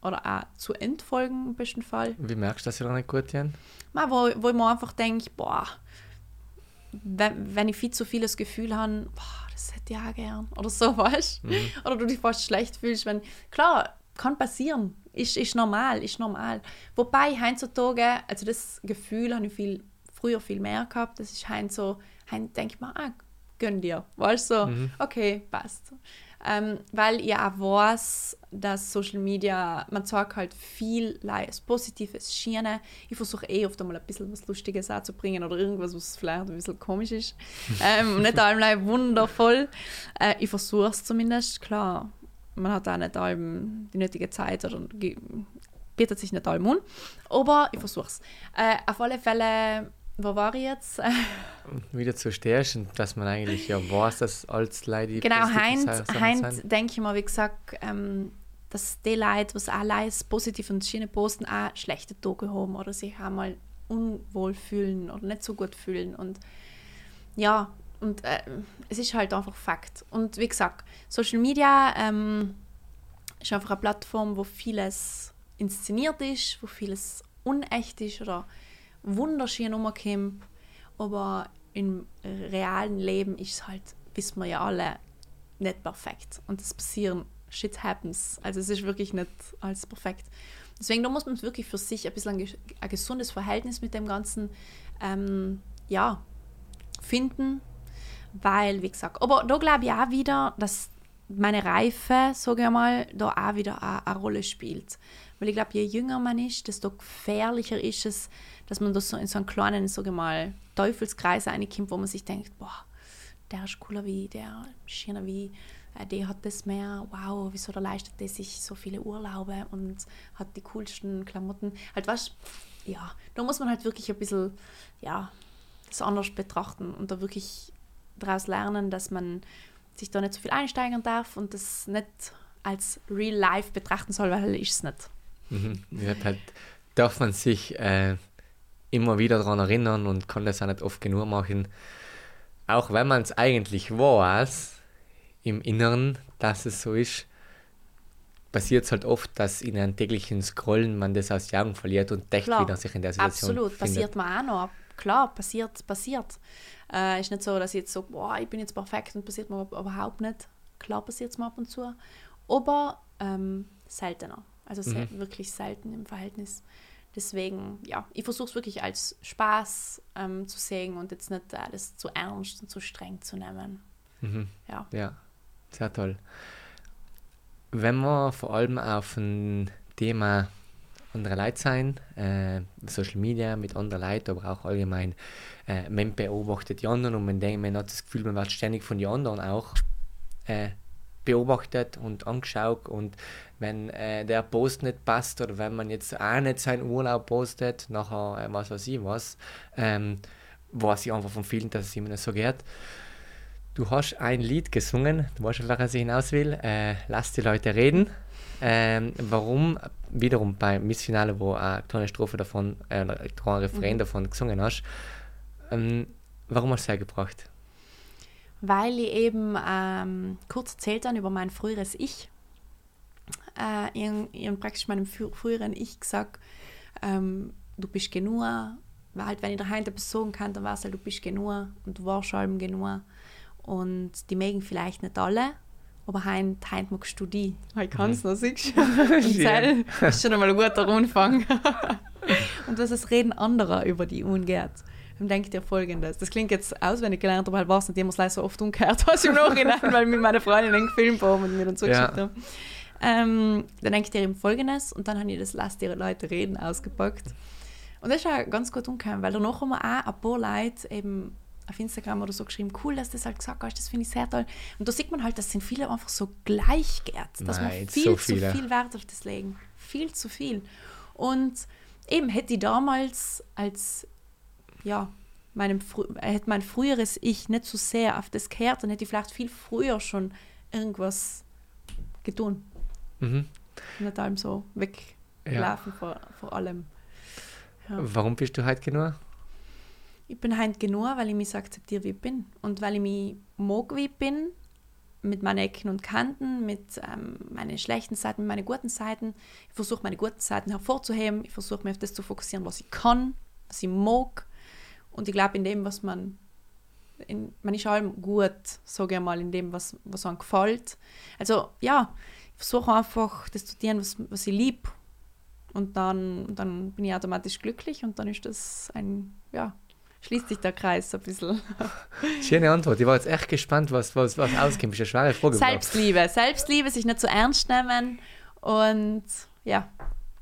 S2: Oder auch zu entfolgen im besten Fall.
S1: Wie merkst du, dass sie da nicht gut sehen?
S2: Mal, wo, wo ich mir einfach denke, boah, wenn, wenn ich viel zu viel das Gefühl habe, boah, das hätte ich auch gern. Oder so, weißt? Mhm. Oder du dich fast schlecht fühlst, wenn, klar, kann passieren. Ist, ist normal, ist normal. Wobei heutzutage, also das Gefühl habe ich viel, früher viel mehr gehabt, das ist heim so, heim denke ich mir, ah, gönn dir. Weißt du, mhm. okay, passt. Ähm, weil ich auch weiß, dass Social Media, man sagt halt viel Leis, Positives, Schiene. Ich versuche eh oft einmal ein bisschen was Lustiges auch zu bringen oder irgendwas, was vielleicht ein bisschen komisch ist. ähm, nicht allem wundervoll. Äh, ich versuche es zumindest, klar. Man hat auch nicht allem die nötige Zeit oder bietet sich nicht allem an. Aber ich versuche es. Äh, auf alle Fälle wo war ich jetzt?
S1: Wieder zu stärken, dass man eigentlich ja weiß, dass als Leute
S2: Genau, Heint denke ich mal, wie gesagt, ähm, dass die Leute, was auch Leute positiv und schöne posten, auch schlechte Tage haben oder sich einmal unwohl fühlen oder nicht so gut fühlen. Und ja, und äh, es ist halt einfach Fakt. Und wie gesagt, Social Media ähm, ist einfach eine Plattform, wo vieles inszeniert ist, wo vieles unecht ist oder wunderschön umgekommen, aber im realen Leben ist es halt, wissen wir ja alle, nicht perfekt. Und es passieren, shit happens. Also es ist wirklich nicht alles perfekt. Deswegen, da muss man wirklich für sich ein bisschen ein, ein gesundes Verhältnis mit dem Ganzen ähm, ja, finden, weil, wie gesagt, aber da glaube ich auch wieder, dass meine Reife, sage ich mal, da auch wieder eine, eine Rolle spielt. Weil ich glaube, je jünger man ist, desto gefährlicher ist es, dass man das so in so einen kleinen, sage ich mal, Teufelskreis reinkommt, wo man sich denkt, boah, der ist cooler wie, der ist schöner wie, äh, der hat das mehr, wow, wieso der leistet der sich so viele Urlaube und hat die coolsten Klamotten. Halt was, ja, da muss man halt wirklich ein bisschen, ja, das anders betrachten und da wirklich daraus lernen, dass man sich da nicht so viel einsteigern darf und das nicht als Real Life betrachten soll, weil ist es nicht.
S1: Mhm. Ja, halt darf man sich äh, immer wieder daran erinnern und kann das auch nicht oft genug machen. Auch wenn man es eigentlich weiß, im Inneren, dass es so ist, passiert es halt oft, dass in einem täglichen Scrollen man das aus den Augen verliert und denkt wieder sich in der Situation
S2: Absolut, findet. passiert mir auch noch. Klar, passiert, passiert. Äh, ist nicht so, dass ich jetzt so, boah, ich bin jetzt perfekt und passiert mir überhaupt nicht. Klar passiert es mir ab und zu, aber ähm, seltener. Also mhm. wirklich selten im Verhältnis. Deswegen, ja, ich versuche es wirklich als Spaß ähm, zu sehen und jetzt nicht alles zu ernst und zu streng zu nehmen.
S1: Mhm. Ja. ja, sehr toll. Wenn wir vor allem auf ein Thema andere Leute sein, äh, Social Media mit anderen Leuten, aber auch allgemein, äh, man beobachtet die anderen und man denkt, man hat das Gefühl, man wird ständig von den anderen auch äh, beobachtet und angeschaut und wenn äh, der Post nicht passt oder wenn man jetzt auch nicht seinen Urlaub postet, nachher äh, was weiß ich was, ähm, weiß ich einfach von vielen, dass es immer nicht so geht. Du hast ein Lied gesungen, du weißt, auf welches ich hinaus will, äh, Lass die Leute reden. Ähm, warum, wiederum beim Missfinale, wo eine kleine Strophe davon, äh, ein Refrain mhm. davon gesungen hast, ähm, warum hast du es hergebracht?
S2: Weil ich eben ähm, kurz erzählt habe über mein früheres Ich äh, ihren, ihren praktisch meinem früheren Ich gesagt, ähm, du bist genug, weil halt, wenn ich daheim etwas sagen kann, dann war es halt, du bist genug und du warst schon genug. Und die mögen vielleicht nicht alle, aber heint, heint magst du die. Ich kann es mhm. noch, siehst du? Und das ist schon einmal ein guter Anfang. und dass es Reden anderer über die umgeht. Dann denkt ihr folgendes. Das klingt jetzt auswendig gelernt, aber halt war es nicht immer so oft umgekehrt, was ich im Nachhinein, weil mir meine Freundin einen Film haben und mir dann zugeschickt ja. haben. Ähm, dann denke ich dir eben Folgendes und dann habe ich das Lass die Leute reden ausgepackt. Und das ist auch ganz gut umgekommen, weil danach haben wir auch ein paar Leute eben auf Instagram oder so geschrieben, cool, dass du das halt gesagt hast, das finde ich sehr toll. Und da sieht man halt, dass sind viele einfach so gleich geht, dass Nein, man viel so zu viel Wert auf das legen. Viel zu viel. Und eben hätte ich damals als, ja, meinem, hätte mein früheres Ich nicht so sehr auf das gehört, dann hätte ich vielleicht viel früher schon irgendwas getan. Mhm. Nicht allem so weglaufen ja. vor, vor allem.
S1: Ja. Warum bist du heute genug?
S2: Ich bin halt genug, weil ich mich so akzeptiere, wie ich bin. Und weil ich mich mag, wie ich bin, mit meinen Ecken und Kanten, mit ähm, meinen schlechten Seiten, mit meinen guten Seiten. Ich versuche meine guten Seiten hervorzuheben. Ich versuche mich auf das zu fokussieren, was ich kann, was ich mag. Und ich glaube, in dem, was man, in, man ist allem gut, sage ich mal, in dem, was, was einem gefällt. Also ja, ich versuche einfach das zu tun, was, was ich liebe. Und dann, dann bin ich automatisch glücklich und dann ist das ein, ja, schließt sich der Kreis so ein bisschen.
S1: Schöne Antwort. Ich war jetzt echt gespannt, was, was, was auskommt. Das ist eine schwere Frage.
S2: Selbstliebe. Selbstliebe, sich nicht zu so ernst nehmen und ja,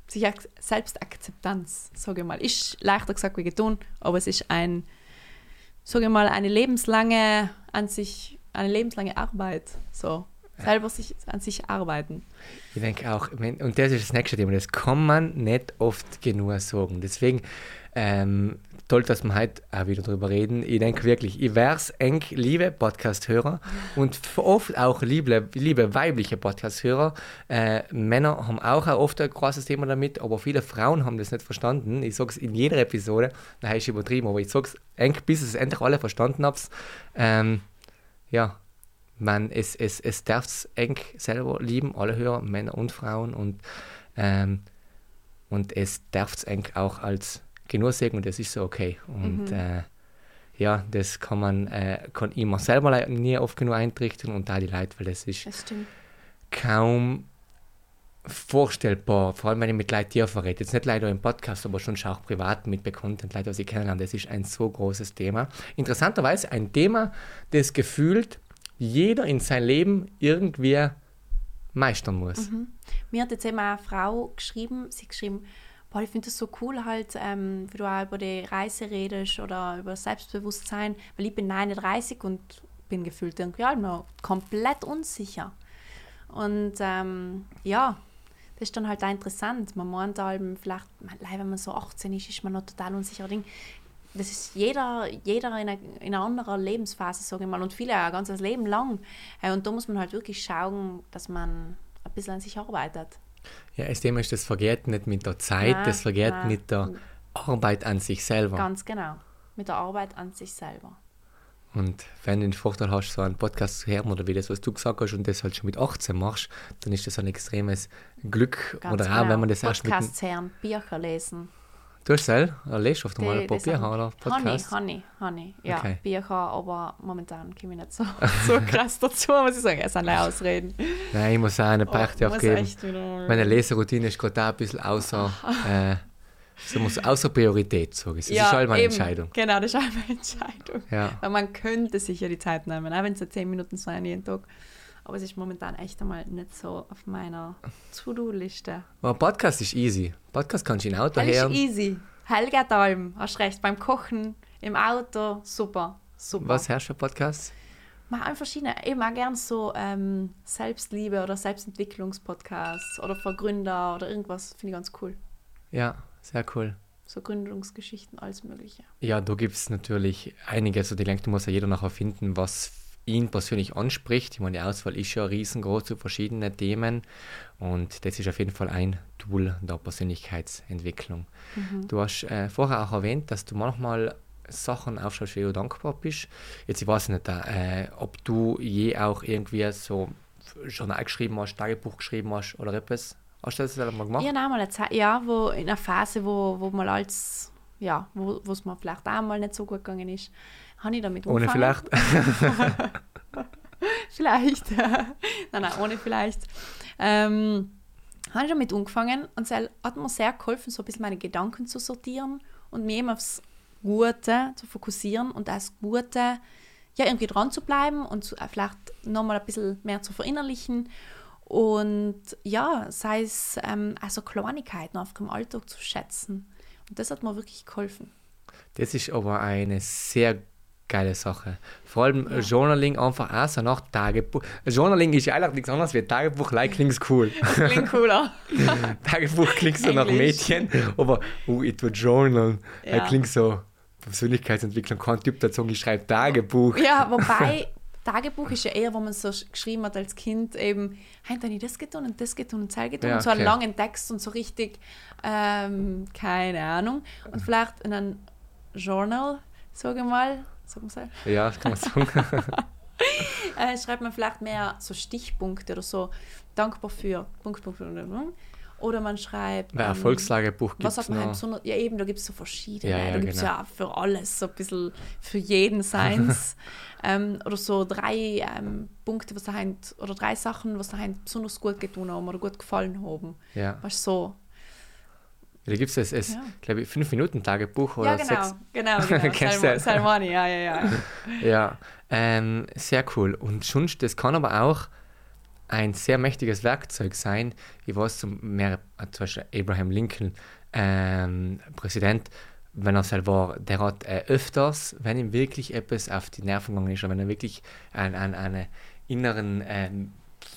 S2: sich Selbstakzeptanz, sage ich mal. Ist leichter gesagt wie getan, aber es ist ein, sage ich mal, eine lebenslange an sich, eine lebenslange Arbeit. So. Selber sich, an sich arbeiten.
S1: Ich denke auch, und das ist das nächste Thema, das kann man nicht oft genug sagen. Deswegen ähm, toll, dass wir heute auch wieder darüber reden. Ich denke wirklich, ich wäre es eng, liebe Podcast-Hörer und oft auch liebe, liebe weibliche Podcast-Hörer. Äh, Männer haben auch oft ein großes Thema damit, aber viele Frauen haben das nicht verstanden. Ich sage es in jeder Episode, da ist übertrieben, aber ich sage es eng, bis es endlich alle verstanden haben. Ähm, ja, man, es, es, es darf es eng selber lieben, alle Hörer, Männer und Frauen und, ähm, und es darf es eng auch als genug sagen und das ist so okay. Und mhm. äh, ja, das kann man äh, kann ich mir selber nie oft genug eintrichten und da die Leute, weil das ist
S2: das
S1: kaum vorstellbar, vor allem wenn ich mit Leuten hier verrede. Jetzt nicht leider im Podcast, aber schon auch privat mit bekannten Leuten, die ich kennenlernen. Das ist ein so großes Thema. Interessanterweise ein Thema, das gefühlt jeder in sein Leben irgendwie meistern muss.
S2: Mhm. Mir hat jetzt eben eine Frau geschrieben, sie geschrieben, boah, ich finde das so cool halt, ähm, wie du auch über die Reise redest oder über Selbstbewusstsein, weil ich bin 39 und bin gefühlt irgendwie noch komplett unsicher. Und ähm, ja, das ist dann halt auch interessant. Man meint halt, vielleicht, wenn man so 18 ist, ist man noch total unsicher. Das ist jeder, jeder in, einer, in einer anderen Lebensphase, sage ich mal, und viele ein ganzes Leben lang. Äh, und da muss man halt wirklich schauen, dass man ein bisschen an sich arbeitet.
S1: Ja, das Thema ist, das vergeht nicht mit der Zeit, nein, das vergeht nein. mit der Arbeit an sich selber.
S2: Ganz genau, mit der Arbeit an sich selber.
S1: Und wenn du den Vorteil hast, so einen Podcast zu hören oder wie das, was du gesagt hast, und das halt schon mit 18 machst, dann ist das ein extremes Glück.
S2: Ganz
S1: oder
S2: genau.
S1: auch, wenn man das
S2: erst mit... Podcasts hören, Bücher lesen.
S1: Du hast selber, lesst oft mal ein paar Bücher oder Podcasts?
S2: Honey, Honey, ja, okay. Bücher, aber momentan komme ich nicht so, so krass dazu, muss ich sagen. Es sind Ausreden.
S1: Nein, ich muss auch eine Beichte oh, aufgeben. Meine Leseroutine ist gerade auch ein bisschen außer, äh, so muss außer Priorität, sage ich. Das ja, ist halt meine eben. Entscheidung.
S2: Genau, das ist auch meine Entscheidung. Ja. Weil man könnte sich ja die Zeit nehmen, auch wenn es 10 Minuten sein jeden Tag. Aber es ist momentan echt einmal nicht so auf meiner To-Do-Liste.
S1: Aber Podcast ist easy. Podcast kannst du in Auto
S2: das hören. ist easy. Helga Dalm, hast recht. Beim Kochen, im Auto, super. super.
S1: Was herrscht für Podcasts?
S2: Man hat verschiedene. Ich mag gerne so ähm, Selbstliebe oder Selbstentwicklungspodcasts oder für Gründer oder irgendwas. Finde ich ganz cool.
S1: Ja, sehr cool.
S2: So Gründungsgeschichten, alles Mögliche.
S1: Ja, da gibt es natürlich einige. Also, ich denke, du musst ja jeder nachher finden, was ihn persönlich anspricht. Ich meine, die Auswahl ist ja riesengroß zu verschiedenen Themen und das ist auf jeden Fall ein Tool der Persönlichkeitsentwicklung. Mhm. Du hast äh, vorher auch erwähnt, dass du manchmal Sachen aufschreibst, für die du dankbar bist. Jetzt, ich weiß nicht, äh, ob du je auch irgendwie so Journal geschrieben hast, Tagebuch geschrieben hast oder etwas. Hast du das mal gemacht?
S2: Ja, nein, mal eine Zeit, ja, wo in einer Phase, wo, wo mal als, ja, wo es mir vielleicht auch mal nicht so gut gegangen ist, habe ich damit
S1: Ohne vielleicht?
S2: vielleicht. nein, nein, ohne vielleicht. Ähm, habe ich damit angefangen und es hat mir sehr geholfen, so ein bisschen meine Gedanken zu sortieren und mich eben aufs Gute zu fokussieren und das Gute ja, irgendwie dran zu bleiben und zu, äh, vielleicht nochmal ein bisschen mehr zu verinnerlichen und ja, sei es ähm, also Kleinigkeiten auf dem Alltag zu schätzen. Und das hat mir wirklich geholfen.
S1: Das ist aber eine sehr geile Sache. Vor allem ja. Journaling einfach auch so nach Tagebuch. Journaling ist ja eigentlich nichts anderes wie Tagebuch, like klingt cool.
S2: Klingt cooler.
S1: Tagebuch klingt so nach Mädchen, aber oh, ich tue Journal. Ja. klingt so Persönlichkeitsentwicklung. Kein Typ dazu, ich schreibe Tagebuch.
S2: Ja, wobei Tagebuch ist ja eher, wo man so geschrieben hat als Kind, eben, habe ich das getan und das getan und das getan ja, und so einen langen Text und so richtig, ähm, keine Ahnung. Und vielleicht in einem Journal sage mal. Sag mal so.
S1: Ja, das kann man sagen.
S2: äh, schreibt man vielleicht mehr so Stichpunkte oder so. Dankbar für. Punkt, Punkt, Punkt, Punkt. Oder man schreibt.
S1: Ein
S2: ähm,
S1: Erfolgslagebuch gibt
S2: Was
S1: es
S2: sagt man halt besonders? Ja, eben, da gibt es so verschiedene.
S1: Ja, ja,
S2: da gibt es
S1: genau.
S2: ja für alles, so ein bisschen für jeden seins. ähm, oder so drei ähm, Punkte, was daheim, oder drei Sachen, was daheim besonders gut getan haben oder gut gefallen haben.
S1: Ja.
S2: Weißt du, so.
S1: Da gibt es das, das
S2: Ja.
S1: glaube ich, 5-Minuten-Tagebuch oder
S2: Ja, genau.
S1: sechs.
S2: Genau, genau.
S1: Du
S2: Salmo-
S1: das?
S2: Salmani, ja, ja, ja.
S1: Ja, ähm, sehr cool. Und sonst, das kann aber auch ein sehr mächtiges Werkzeug sein. Ich weiß zum, mehr, äh, zum Beispiel Abraham Lincoln, ähm, Präsident, wenn er selber, der hat äh, öfters, wenn ihm wirklich etwas auf die Nerven gegangen ist, oder wenn er wirklich einen, einen, einen inneren, ähm,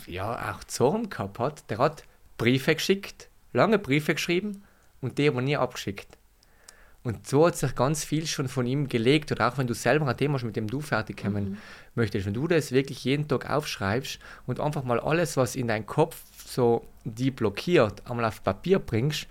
S1: ja, auch Zorn gehabt hat, der hat Briefe geschickt, lange Briefe geschrieben und die aber nie abgeschickt. Und so hat sich ganz viel schon von ihm gelegt. Oder auch wenn du selber ein Thema hast, mit dem du fertig kommen möchtest, wenn du das wirklich jeden Tag aufschreibst und einfach mal alles, was in deinem Kopf so die blockiert, einmal auf Papier bringst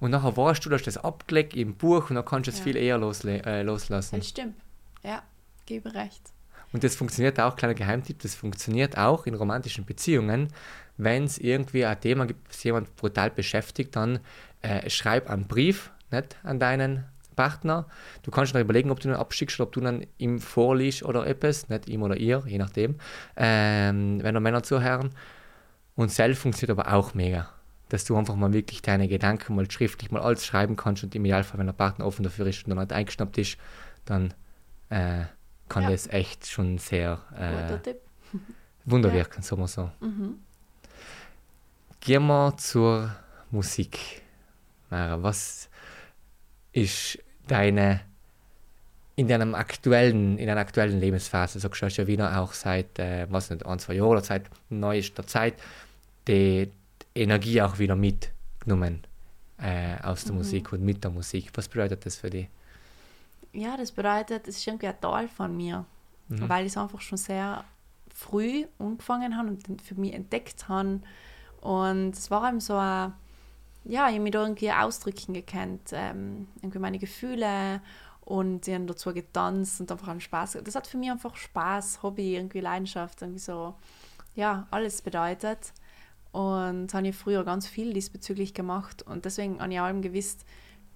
S1: und nachher weißt du, dass das abgelegt im Buch und dann kannst du es
S2: Ja.
S1: viel eher losle äh, loslassen.
S2: Das stimmt. Ja, gebe recht.
S1: Und das funktioniert auch, kleiner Geheimtipp, das funktioniert auch in romantischen Beziehungen. Wenn es irgendwie ein Thema gibt, das jemand brutal beschäftigt, dann äh, schreib einen Brief nicht, an deinen Partner. Du kannst noch überlegen, ob du ihn abschickst oder ob du dann ihm vorliest oder etwas, nicht ihm oder ihr, je nachdem, ähm, wenn noch Männer zuhören. Und selbst funktioniert aber auch mega. Dass du einfach mal wirklich deine Gedanken mal schriftlich mal alles schreiben kannst und im Idealfall, wenn der Partner offen dafür ist und dann halt eingeschnappt ist, dann äh, kann
S2: Ja.
S1: das echt schon sehr äh,
S2: Tipp.
S1: Wunder
S2: Ja.
S1: sagen wir so.
S2: Mhm.
S1: Gehen wir zur Musik. Mara, was ist deine in deinem aktuellen, in einer aktuellen Lebensphase, so du hast ja wieder auch seit, äh, was nicht, ein, zwei Jahren oder seit neuester Zeit, die Energie auch wieder mitgenommen äh, aus der
S2: Mhm.
S1: Musik und mit der Musik. Was bedeutet das für dich?
S2: Ja, das bedeutet, es ist irgendwie ein Teil von mir,
S1: Mhm.
S2: weil ich es einfach schon sehr früh angefangen habe und für mich entdeckt habe. Und es war eben so ein, ja, ich habe mich da irgendwie ausdrücken gekannt, ähm, irgendwie meine Gefühle und ich habe dazu getanzt und einfach einen Spaß. Das hat für mich einfach Spaß, Hobby, irgendwie Leidenschaft, irgendwie so, ja, alles bedeutet. Und habe ich früher ganz viel diesbezüglich gemacht und deswegen habe ich auch gewusst,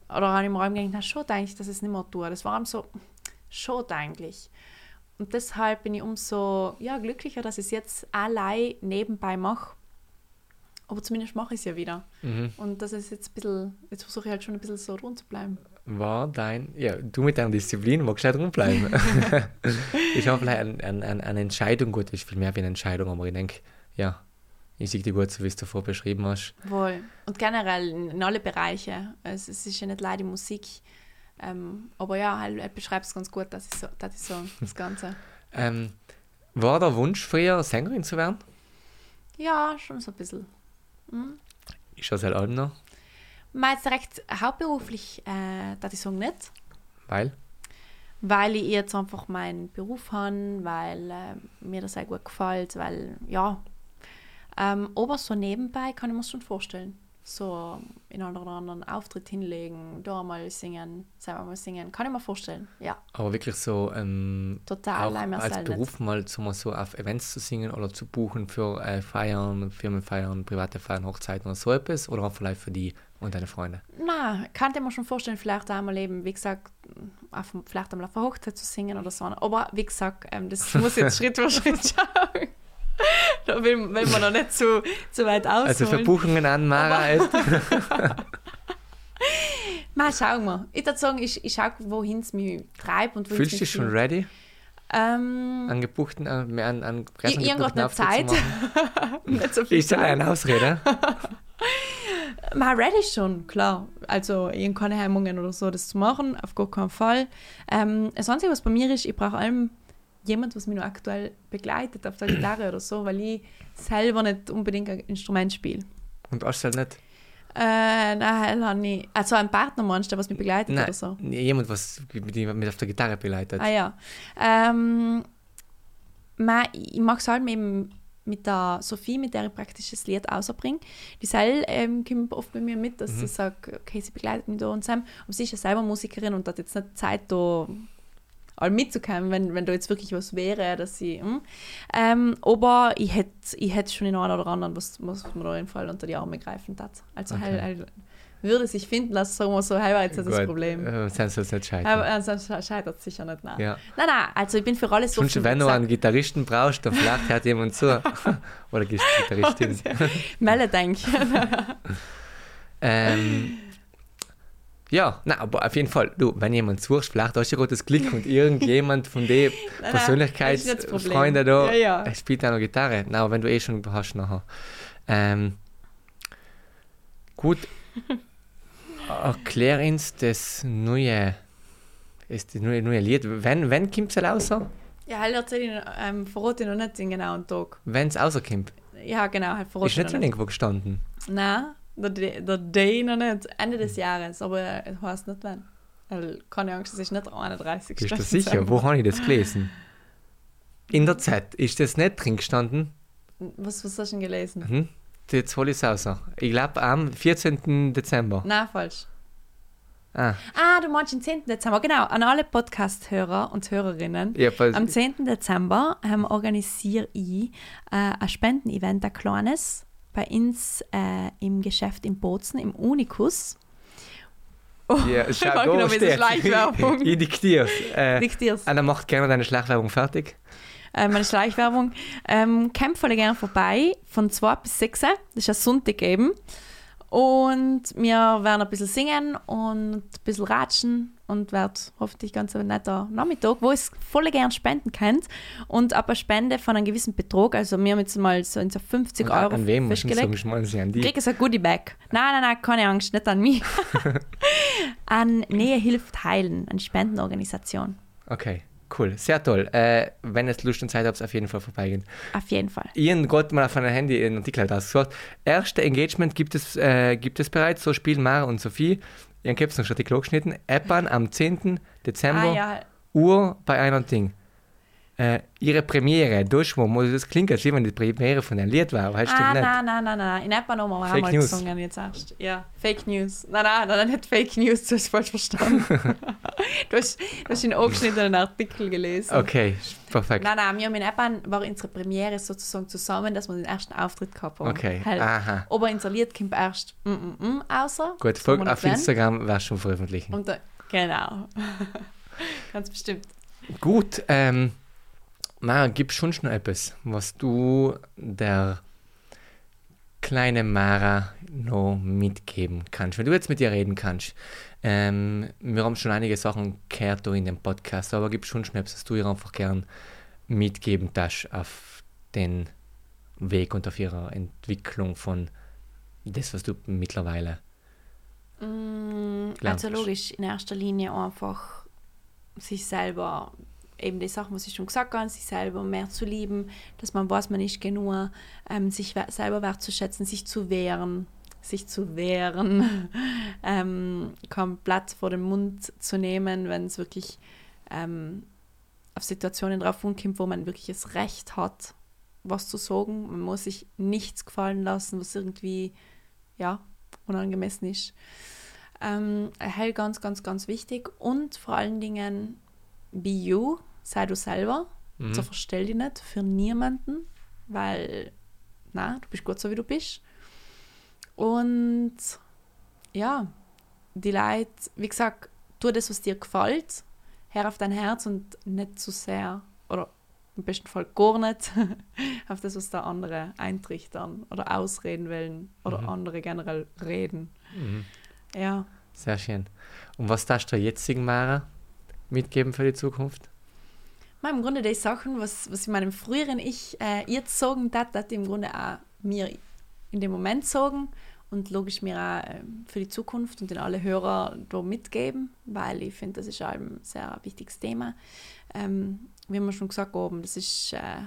S2: oder habe ich mir auch gedacht, na schon eigentlich, dass ich es nicht mehr tue. Das war so, schon eigentlich. Und deshalb bin ich umso ja, glücklicher, dass ich es jetzt allein nebenbei mache. Aber zumindest mache ich es ja wieder.
S1: Mhm.
S2: Und das ist jetzt ein bisschen, jetzt versuche ich halt schon ein bisschen so rund zu bleiben.
S1: War dein, ja, du mit deiner Disziplin magst nicht rumbleiben. ich habe vielleicht ein, ein, ein, eine Entscheidung, gut, ist viel mehr wie eine Entscheidung, aber ich denke, ja, ich sehe die gut, so wie du es davor beschrieben hast.
S2: Wohl. Und generell in, alle Bereiche. Also es ist ja nicht leider die Musik. Ähm, aber ja, halt, er beschreibt es ganz gut, dass ich so, dass ich so das Ganze.
S1: Ähm, war der Wunsch früher, Sängerin zu werden?
S2: Ja, schon so ein bisschen. Mhm.
S1: Ist das halt auch noch,
S2: Mal jetzt direkt hauptberuflich, äh, dass ich sagen nicht.
S1: weil?
S2: weil ich jetzt einfach meinen Beruf habe, weil äh, mir das sehr gut gefällt, weil ja, ähm, aber so nebenbei kann ich mir schon vorstellen. So in einen oder anderen Auftritt hinlegen, da mal singen, selber mal singen, kann ich mir vorstellen. Ja,
S1: Aber wirklich so ähm,
S2: total
S1: auch als Beruf mal so, mal so auf Events zu singen oder zu buchen für äh, Feiern, Firmenfeiern, private Feiern, Hochzeiten oder so etwas oder auch vielleicht für die und deine Freunde?
S2: Na, kann ich mir schon vorstellen, vielleicht einmal eben, wie gesagt, auf, vielleicht einmal auf einer Hochzeit zu singen oder so. Aber wie gesagt, ähm, das muss jetzt Schritt für Schritt schauen. Da will, will man noch nicht zu, zu weit ausholen.
S1: Also für Buchungen an Mara.
S2: Mal schauen wir. Ich würde sagen, ich, ich schaue, wohin es mich treibt und
S1: Fühlst du dich schon ready,
S2: ähm,
S1: an gebuchten, an, an, an
S2: grad nicht Zeit. nicht so viel
S1: Ist ja eine Ausrede.
S2: Mal ready schon, klar. Also, ich habe keine Hemmungen oder so, das zu machen, auf gar keinen Fall. Ähm, das Einzige, was bei mir ist, ich brauche allem jemand, was mich noch aktuell begleitet auf der Gitarre oder so, weil ich selber nicht unbedingt ein Instrument spiele.
S1: Und hast du halt nicht.
S2: Äh, nein, habe ich. Also ein Partner meinst du, was mich begleitet
S1: Nein,
S2: oder so?
S1: jemand, was mit, mit auf der Gitarre begleitet.
S2: Ah ja. Ähm, ich mache es halt eben mit der Sophie, mit der ich praktisch das Lied rausbringe. Die Sel ähm, kommt oft bei mir mit, dass
S1: Mhm.
S2: sie sagt, okay, sie begleitet mich da und so. Und sie ist ja selber Musikerin und hat jetzt nicht Zeit, da all mitzukommen, wenn, wenn da jetzt wirklich was wäre, dass sie. Hm. Ähm, aber ich hätte ich hätt schon den einen oder anderen, was, was man da auf jeden Fall unter die Arme greifen hat. Also
S1: Okay.
S2: heil, heil, würde sich finden lassen, sagen wir so, heil war jetzt das
S1: Gut,
S2: Problem.
S1: Äh, sonst soll es nicht scheitern.
S2: Äh, sonst scheitert es sicher nicht. Nein.
S1: ja.
S2: nein, nein, also ich bin für alles offen,
S1: wenn
S2: wie
S1: du
S2: gesagt.
S1: einen Gitarristen brauchst, dann vielleicht hört jemand zu. Oder gibst du Gitarristin.
S2: Melle, denke ich.
S1: ähm, ja, na, aber auf jeden Fall, du, wenn jemand suchst, vielleicht hast du ja gerade das Glück und irgendjemand von den. Persönlichkeitsfreunden da
S2: Ja, ja.
S1: spielt auch noch Gitarre. Na, aber wenn du eh schon hast nachher. Ähm, gut, erklär uns das neue, ist das neue, neue Lied. Wenn, wenn kommt es raus?
S2: Ja, halt erzähle ich, ähm, verrate noch nicht den genauen Tag.
S1: Wenn es rauskommt.
S2: Ja, genau, halt verrate
S1: Ist
S2: ich
S1: nicht schon irgendwo gestanden.
S2: Nein, der, der Day noch nicht. Ende des Jahres, aber es heißt nicht wann. Keine Angst, es ist nicht der 31.
S1: Bist du sicher? Wo habe ich das gelesen? In der Zeit. Ist das nicht drin gestanden?
S2: Was, was hast du denn gelesen?
S1: Mhm. Jetzt hole ich es raus. Ich glaube am 14. Dezember.
S2: Nein, falsch.
S1: Ah,
S2: Ah, du meinst den 10. Dezember. Genau, an alle Podcast-Hörer und Hörerinnen.
S1: ja,
S2: Am 10. Dezember ähm, organisiere ich äh, ein Spendenevent, ein kleines, bei uns äh, im Geschäft in Bozen, im Unikus. Oh,
S1: ja, schau,
S2: Genau,
S1: da
S2: mit der Schleichwerbung.
S1: ich diktier's. Äh,
S2: Diktier's.
S1: Anna macht gerne deine Schleichwerbung fertig.
S2: äh, meine Schleichwerbung. Ähm, kommt voll gerne vorbei, von 2 bis 6. Das ist ein Sonntag eben. Und wir werden ein bisschen singen und ein bisschen ratschen und wird hoffentlich ganz ein netter Nachmittag, wo es voll gerne spenden könnt. Und ab einer Spende von einem gewissen Betrag, also wir haben jetzt mal so in so 50
S1: Und
S2: Euro
S1: an wem ich
S2: festgelegt.
S1: sie an die?
S2: Krieg es ein Goodie Bag. Nein, nein, nein, keine Angst, nicht an mich. an Nähe hilft heilen, eine Spendenorganisation.
S1: Okay, cool. Sehr toll. Äh, wenn ihr Lust und Zeit habt, auf jeden Fall vorbeigehen.
S2: Auf jeden Fall.
S1: Gerade mal auf meinem Handy einen Artikel halt ausgesucht. Erste Engagement gibt es, äh, gibt es bereits, so spielen Mara und Sophie. Es noch schon die Klo geschnitten. Eppern am 10. Dezember,
S2: Ah ja,
S1: Uhr bei einem Ding. Äh, ihre Premiere, Durchschwung, also das klingt, als wenn die Premiere von einem Lied war, stimmt
S2: ah,
S1: nicht.
S2: nein, nein, nein, nein. In Eppan haben wir
S1: Fake
S2: auch mal
S1: News.
S2: gesungen jetzt erst. Ja, Fake News. Nein, nein, nein, nicht Fake News, du hast falsch verstanden. du, hast, du hast den angeschnittenen Artikel gelesen.
S1: Okay, perfekt.
S2: Nein, nein, wir haben in Eppan, war unsere Premiere sozusagen zusammen, dass wir den ersten Auftritt gehabt haben.
S1: Okay,
S2: Halt.
S1: aha.
S2: Aber unser Lied kommt erst mm, mm, mm, außer.
S1: Gut, folgt auf
S2: wann.
S1: Instagram, wirst du schon veröffentlichen.
S2: Da, genau. Ganz bestimmt.
S1: Gut, ähm, Mara, gibt schon noch etwas, was du der kleine Mara noch mitgeben kannst, wenn du jetzt mit ihr reden kannst. Ähm, wir haben schon einige Sachen gehört in dem Podcast, aber gibt schon noch etwas, was du ihr einfach gern mitgeben darfst auf den Weg und auf ihrer Entwicklung von das, was du mittlerweile
S2: Mm, also logisch, in erster Linie einfach sich selber, eben die Sachen, was ich schon gesagt habe, sich selber mehr zu lieben, dass man weiß, man ist genug, ähm, sich selber wertzuschätzen, sich zu wehren, sich zu wehren, ähm, Blatt vor den Mund zu nehmen, wenn es wirklich ähm, auf Situationen drauf ankommt, wo man wirklich das Recht hat, was zu sagen. Man muss sich nichts gefallen lassen, was irgendwie, ja, unangemessen ist. Ähm, hell ganz, ganz, ganz wichtig. Und vor allen Dingen, be you, sei du selber.
S1: Mhm.
S2: So verstell dich nicht für niemanden, weil, na, du bist gut so, wie du bist. Und ja, die Leute, wie gesagt, tu das, was dir gefällt, hör auf dein Herz und nicht zu sehr, oder im besten Fall gar nicht, auf das, was der andere eintrichtern oder ausreden wollen oder
S1: Mhm.
S2: andere generell reden.
S1: Mhm.
S2: Ja,
S1: Sehr schön. Und was darfst du der jetzigen Mara mitgeben für die Zukunft?
S2: Ma, im Grunde die Sachen, was, was ich meinem früheren Ich äh, jetzt sagen dat, dat im Grunde auch mir in dem Moment sagen und logisch mir auch ähm, für die Zukunft und den alle Hörer da mitgeben, weil ich finde, das ist auch ein sehr wichtiges Thema. Ähm, wie wir schon gesagt haben, das ist äh,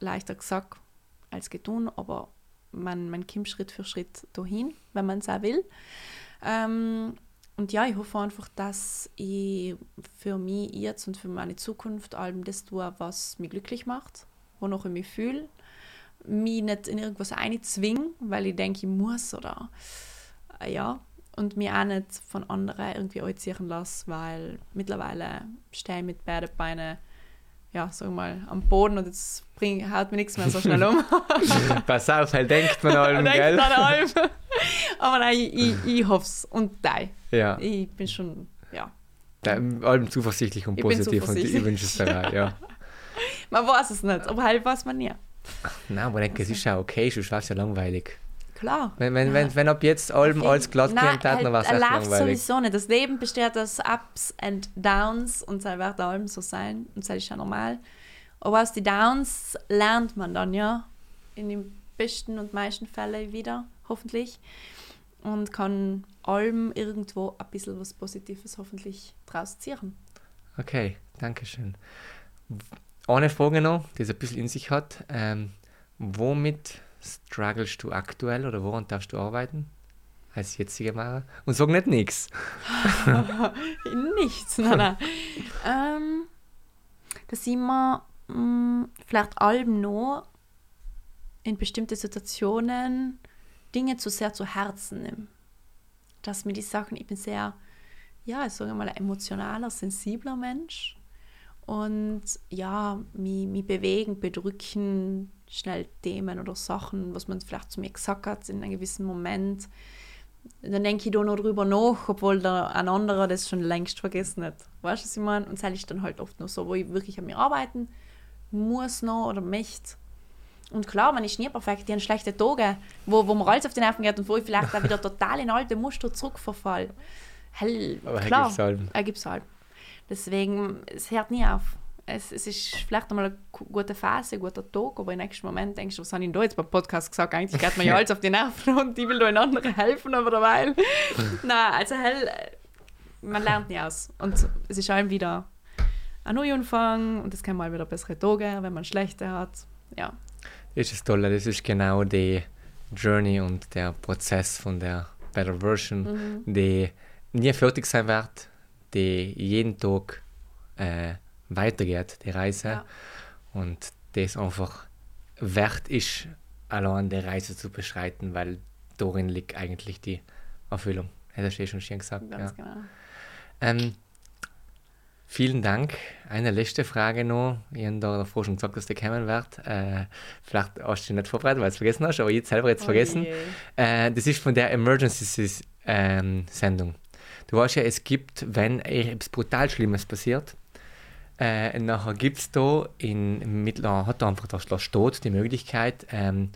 S2: leichter gesagt als getan, aber man, man kommt Schritt für Schritt dahin, wenn man es auch will. Ähm, und ja, ich hoffe einfach, dass ich für mich jetzt und für meine Zukunft allem das tue, was mich glücklich macht, wonach ich mich fühle, mich nicht in irgendwas einzwingen, weil ich denke, ich muss oder äh, ja. Und mich auch nicht von anderen irgendwie einziehen lasse, weil mittlerweile stehe ich mit beiden Beinen ja, sag mal, am Boden und jetzt bring, haut mir nichts mehr so schnell um.
S1: Pass auf, halt denkt man allem,
S2: denkt
S1: gell?
S2: an allem. Aber nein, ich, ich, ich hoffe es. Und nein,
S1: Ja,
S2: ich bin schon, ja.
S1: da, allem zuversichtlich und
S2: Ich
S1: positiv und ich wünsche es dabei, ja.
S2: Man weiß es nicht, aber halt weiß man nie.
S1: Nein, aber ich denke, es ist ja okay, wäre es ja langweilig.
S2: Klar.
S1: Wenn, wenn, wenn, wenn ab jetzt allem alles glatt
S2: Nein,
S1: gehen hat, dann wäre es echt langweilig.
S2: sowieso nicht. Das Leben besteht aus Ups and Downs und es wird allem so sein und das ist ja normal. Aber aus den Downs lernt man dann ja in den besten und meisten Fällen wieder, hoffentlich. Und kann allem irgendwo ein bisschen was Positives hoffentlich draus ziehen.
S1: Okay, danke schön. Eine Frage noch, die es ein bisschen in sich hat. Ähm, womit strugglest du aktuell oder woran darfst du arbeiten? Als jetzige Mara? Und sag nicht nichts.
S2: Nichts, nein, nein. ähm, dass ich mir mh, vielleicht allem noch in bestimmte Situationen Dinge zu sehr zu Herzen nehme. Dass mir die Sachen, ich bin sehr, ja, ich sage mal, ein emotionaler, sensibler Mensch. Und ja, mich, mich bewegen, bedrücken schnell Themen oder Sachen, was man vielleicht zu mir gesagt hat in einem gewissen Moment dann denke ich da noch drüber nach, obwohl der, ein anderer das schon längst vergessen hat. Weißt du, was ich meine? Und das ist dann halt oft noch so, wo ich wirklich an mir arbeiten muss noch oder möchte. Und klar, man ist nie perfekt, ich habe schlechte Tage, wo, wo mir alles auf die Nerven geht und wo ich vielleicht auch wieder total in alte Muster zurückverfall. Hell,
S1: Aber
S2: klar,
S1: halt.
S2: er gibt es halt. Deswegen, es hört nie auf. Es, es ist vielleicht einmal eine gu- gute Phase, ein guter Tag, aber im nächsten Moment denkst du, was habe ich da jetzt beim Podcast gesagt? Eigentlich geht mir ja alles auf die Nerven und ich will da in anderen helfen, aber derweil. Nein, also hell, man lernt nie aus. Und es ist allem wieder ein Neuanfang und es kann mal wieder bessere Tage, wenn man schlechte hat. Ja,
S1: ist das Tolle, das ist genau die Journey und der Prozess von der Better Version, die nie fertig sein wird, die jeden Tag äh, weitergeht, die Reise.
S2: Ja.
S1: Und das einfach wert ist, allein die Reise zu beschreiten, weil darin liegt eigentlich die Erfüllung. Hast du eh schon schön gesagt.
S2: ganz
S1: Ja.
S2: genau.
S1: Ähm, vielen Dank. Eine letzte Frage noch. Ich habe da davor schon gesagt, dass der kommen wird. Äh, vielleicht hast du dich nicht vorbereitet, weil du es vergessen hast, aber jetzt selber jetzt vergessen.
S2: Oje.
S1: Äh, das ist von der Emergency-Sendung. du weißt ja, es gibt, wenn etwas brutal Schlimmes passiert, äh, nachher gibt es da in Mittler hat da einfach das, das steht, die Möglichkeit, ähm,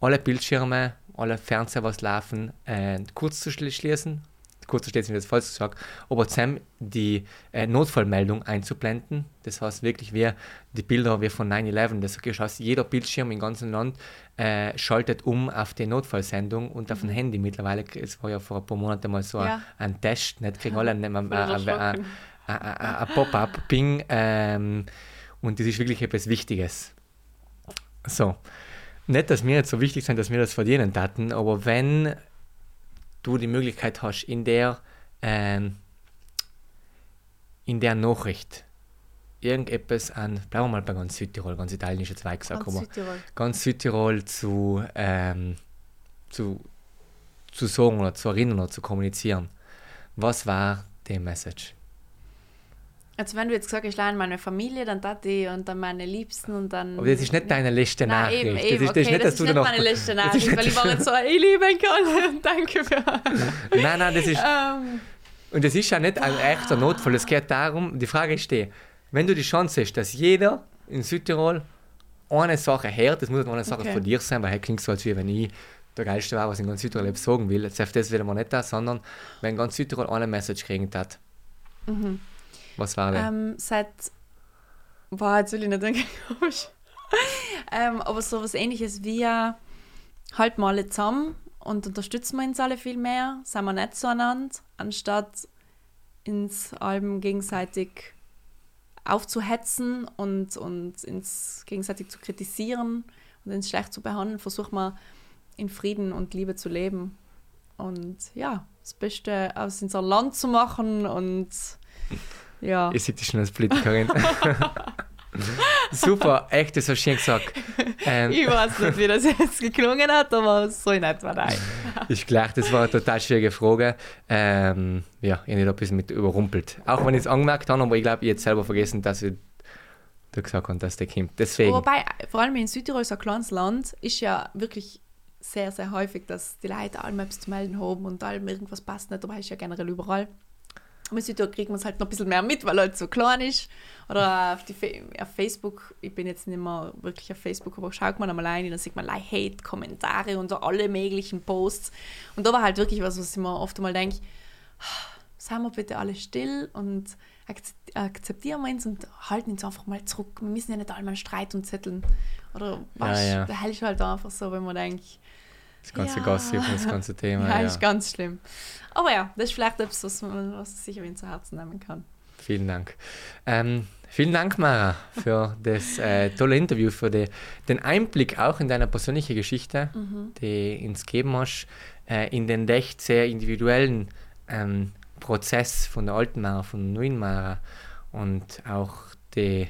S1: alle Bildschirme, alle Fernseher, was laufen, äh, kurz zu schli- schließen. Kurz zu schließen, wie das falsch gesagt, aber zusammen die äh, Notfallmeldung einzublenden. Das heißt wirklich wie die Bilder wie von 9-11. Das heißt, jeder Bildschirm im ganzen Land äh, schaltet um auf die Notfallsendung und auf dem Handy mittlerweile. Es war ja vor ein paar Monaten mal so
S2: Ja.
S1: ein, ein Test, nicht kriegen alle ein, ein, ein,
S2: Voll
S1: ein, Pop-up, Ping. Ähm, und das ist wirklich etwas Wichtiges. So. Nicht, dass wir jetzt so wichtig sind, dass wir das verdienen taten, aber wenn du die Möglichkeit hast, in der, ähm, in der Nachricht irgendetwas an, bleiben wir mal bei ganz Südtirol, ganz Italien ist jetzt weit gesagt,
S2: Ganz Südtirol.
S1: ganz Südtirol zu, ähm, zu, zu sagen oder zu erinnern oder zu kommunizieren. Was war die Message?
S2: Also wenn du jetzt gesagt hast, ich lerne meine Familie, dann Tati und dann meine Liebsten und dann...
S1: Aber das ist nicht deine letzte
S2: Nein,
S1: Nachricht.
S2: eben,
S1: das
S2: eben,
S1: ist, das
S2: okay,
S1: ist nicht,
S2: das ist nicht meine letzte
S1: das
S2: Nachricht, weil ich war jetzt so, ich liebe ihn Karl, danke für...
S1: Nein, nein, das ist.
S2: ähm,
S1: Und das ist ja nicht ein echter Notfall. Es geht darum, die Frage ist die, wenn du die Chance hast, dass jeder in Südtirol eine Sache hört, das muss nicht eine Sache
S2: Okay.
S1: von dir sein, weil es klingt so, als wenn ich der Geilste war, was in ganz Südtirol sagen will. Jetzt das wieder mal nicht da, sondern wenn ganz Südtirol eine Message kriegen hat. Was war das?
S2: ähm, seit... Boah, jetzt will ich nicht denken, komisch. ähm, aber so was ähnliches wie äh, halt mal alle zusammen und unterstützen wir uns alle viel mehr, sind wir nicht zueinander, anstatt ins Alben gegenseitig aufzuhetzen und, und ins gegenseitig zu kritisieren und ins schlecht zu behandeln, versuchen wir in Frieden und Liebe zu leben und ja, das Beste aus unser Land zu machen und ja.
S1: Ich sehe dich schon als Politikerin. super, echt, das hast du schön gesagt.
S2: Ähm, ich weiß nicht, wie das jetzt geklungen hat, aber so in etwa nein.
S1: ist klar, das war eine total schwierige Frage. Ähm, ja, ich habe ein bisschen mit überrumpelt. Auch wenn ich es angemerkt habe, aber ich glaube, ich hätte selber vergessen, dass ich da gesagt habe, dass der kommt. Deswegen.
S2: Wobei, vor allem in Südtirol, so ein kleines Land, ist ja wirklich sehr, sehr häufig, dass die Leute allem etwas zu melden haben und allem irgendwas passt nicht, aber ist ja generell überall. Aber Südtirol kriegt man es halt noch ein bisschen mehr mit, weil er halt so klein ist. Oder auf, die, auf Facebook, ich bin jetzt nicht mehr wirklich auf Facebook, aber schaut man einmal rein, dann sieht man like, Hate-Kommentare und so alle möglichen Posts. Und da war halt wirklich was, was ich mir oft einmal denke, seien wir bitte alle still und akzeptieren wir uns und halten uns einfach mal zurück. Wir müssen ja nicht einmal Streit und zetteln. Oder was? Ja, ja. Da hält halt einfach so, wenn man denkt,
S1: das ganze ja. Gossip und das ganze Thema.
S2: ja, ja, ist ganz schlimm. Aber ja, das ist vielleicht etwas, was man was sich zu Herzen nehmen kann.
S1: Vielen Dank. Ähm, vielen Dank, Mara, für das äh, tolle Interview, für die, den Einblick auch in deine persönliche Geschichte, mhm. die ins Geben hast, äh, in den echt sehr individuellen ähm, Prozess von der alten Mara, von der neuen Mara und auch die,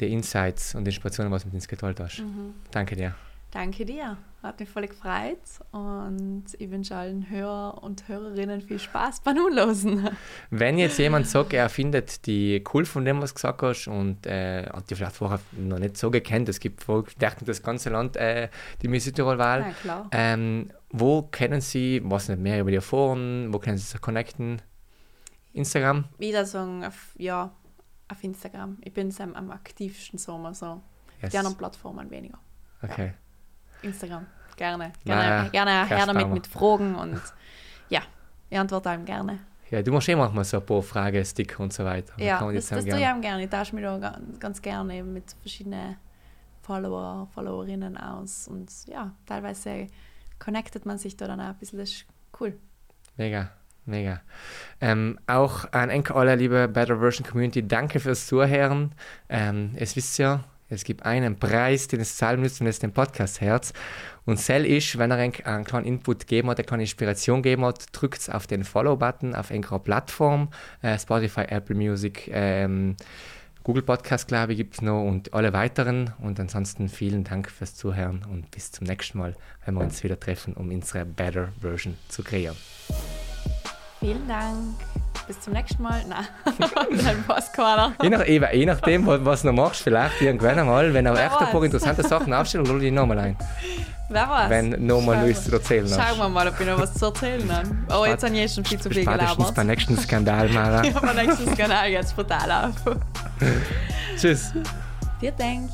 S1: die Insights und Inspirationen, was du mit uns geteilt hast. Mhm. Danke dir.
S2: Danke dir. Hat mich voll gefreut und ich wünsche allen Hörer und Hörerinnen viel Spaß beim Unlosen.
S1: Wenn jetzt jemand sagt, er findet die cool von dem, was du gesagt hast und äh, hat die vielleicht vorher noch nicht so gekannt, es gibt Volk, das ganze Land äh, die Miss Südtirol-Wahl. Ja, ähm, wo kennen Sie, was nicht mehr über die Foren, wo können Sie sich connecten? Instagram?
S2: Wieder sagen, auf, ja, auf Instagram. Ich bin am, am aktivsten so, also yes. die anderen Plattformen weniger.
S1: Okay. Ja.
S2: Instagram. Gerne. Gerne, naja, gerne her damit mit Fragen und ja, ich antworte einem gerne.
S1: Ja, du machst eh manchmal so ein paar Fragen, Sticker und so weiter.
S2: Ja, das, das tue ich auch gerne. Ich tausche mich da ganz, ganz gerne mit verschiedenen Follower, Followerinnen aus und ja, teilweise connectet man sich da dann auch ein bisschen. Das ist cool.
S1: Mega. Mega. Ähm, auch an Enke alle, liebe Better Version Community, danke fürs Zuhören. Ähm, es wisst ja, es gibt einen Preis, den es zahlen müsst, wenn es den Podcast hört. Und Sell ist, wenn er einen, einen kleinen Input geben hat, eine kleine Inspiration geben hat, drückt auf den Follow-Button auf irgendeiner Plattform. Äh, Spotify, Apple Music, ähm, Google Podcast, glaube ich, gibt es noch und alle weiteren. Und ansonsten vielen Dank fürs Zuhören und bis zum nächsten Mal, wenn wir uns wieder treffen, um unsere Better Version zu kreieren.
S2: Vielen Dank bis zum nächsten Mal. Nein, dann passt keiner.
S1: Je, nach, je nachdem, was du noch machst, vielleicht irgendwann einmal, wenn auch echt ein paar interessante Sachen aufstellen, hol dich nochmal ein.
S2: Wer weiß?
S1: Wenn nochmal nichts zu erzählen hast.
S2: Schauen wir mal, ob ich noch was zu erzählen habe. Oh, jetzt habe ich eh schon viel zu viel gelabert.
S1: beim nächsten Skandal, Mara.
S2: ja, beim nächsten Skandal jetzt brutal auf.
S1: Tschüss.
S2: Dir denk.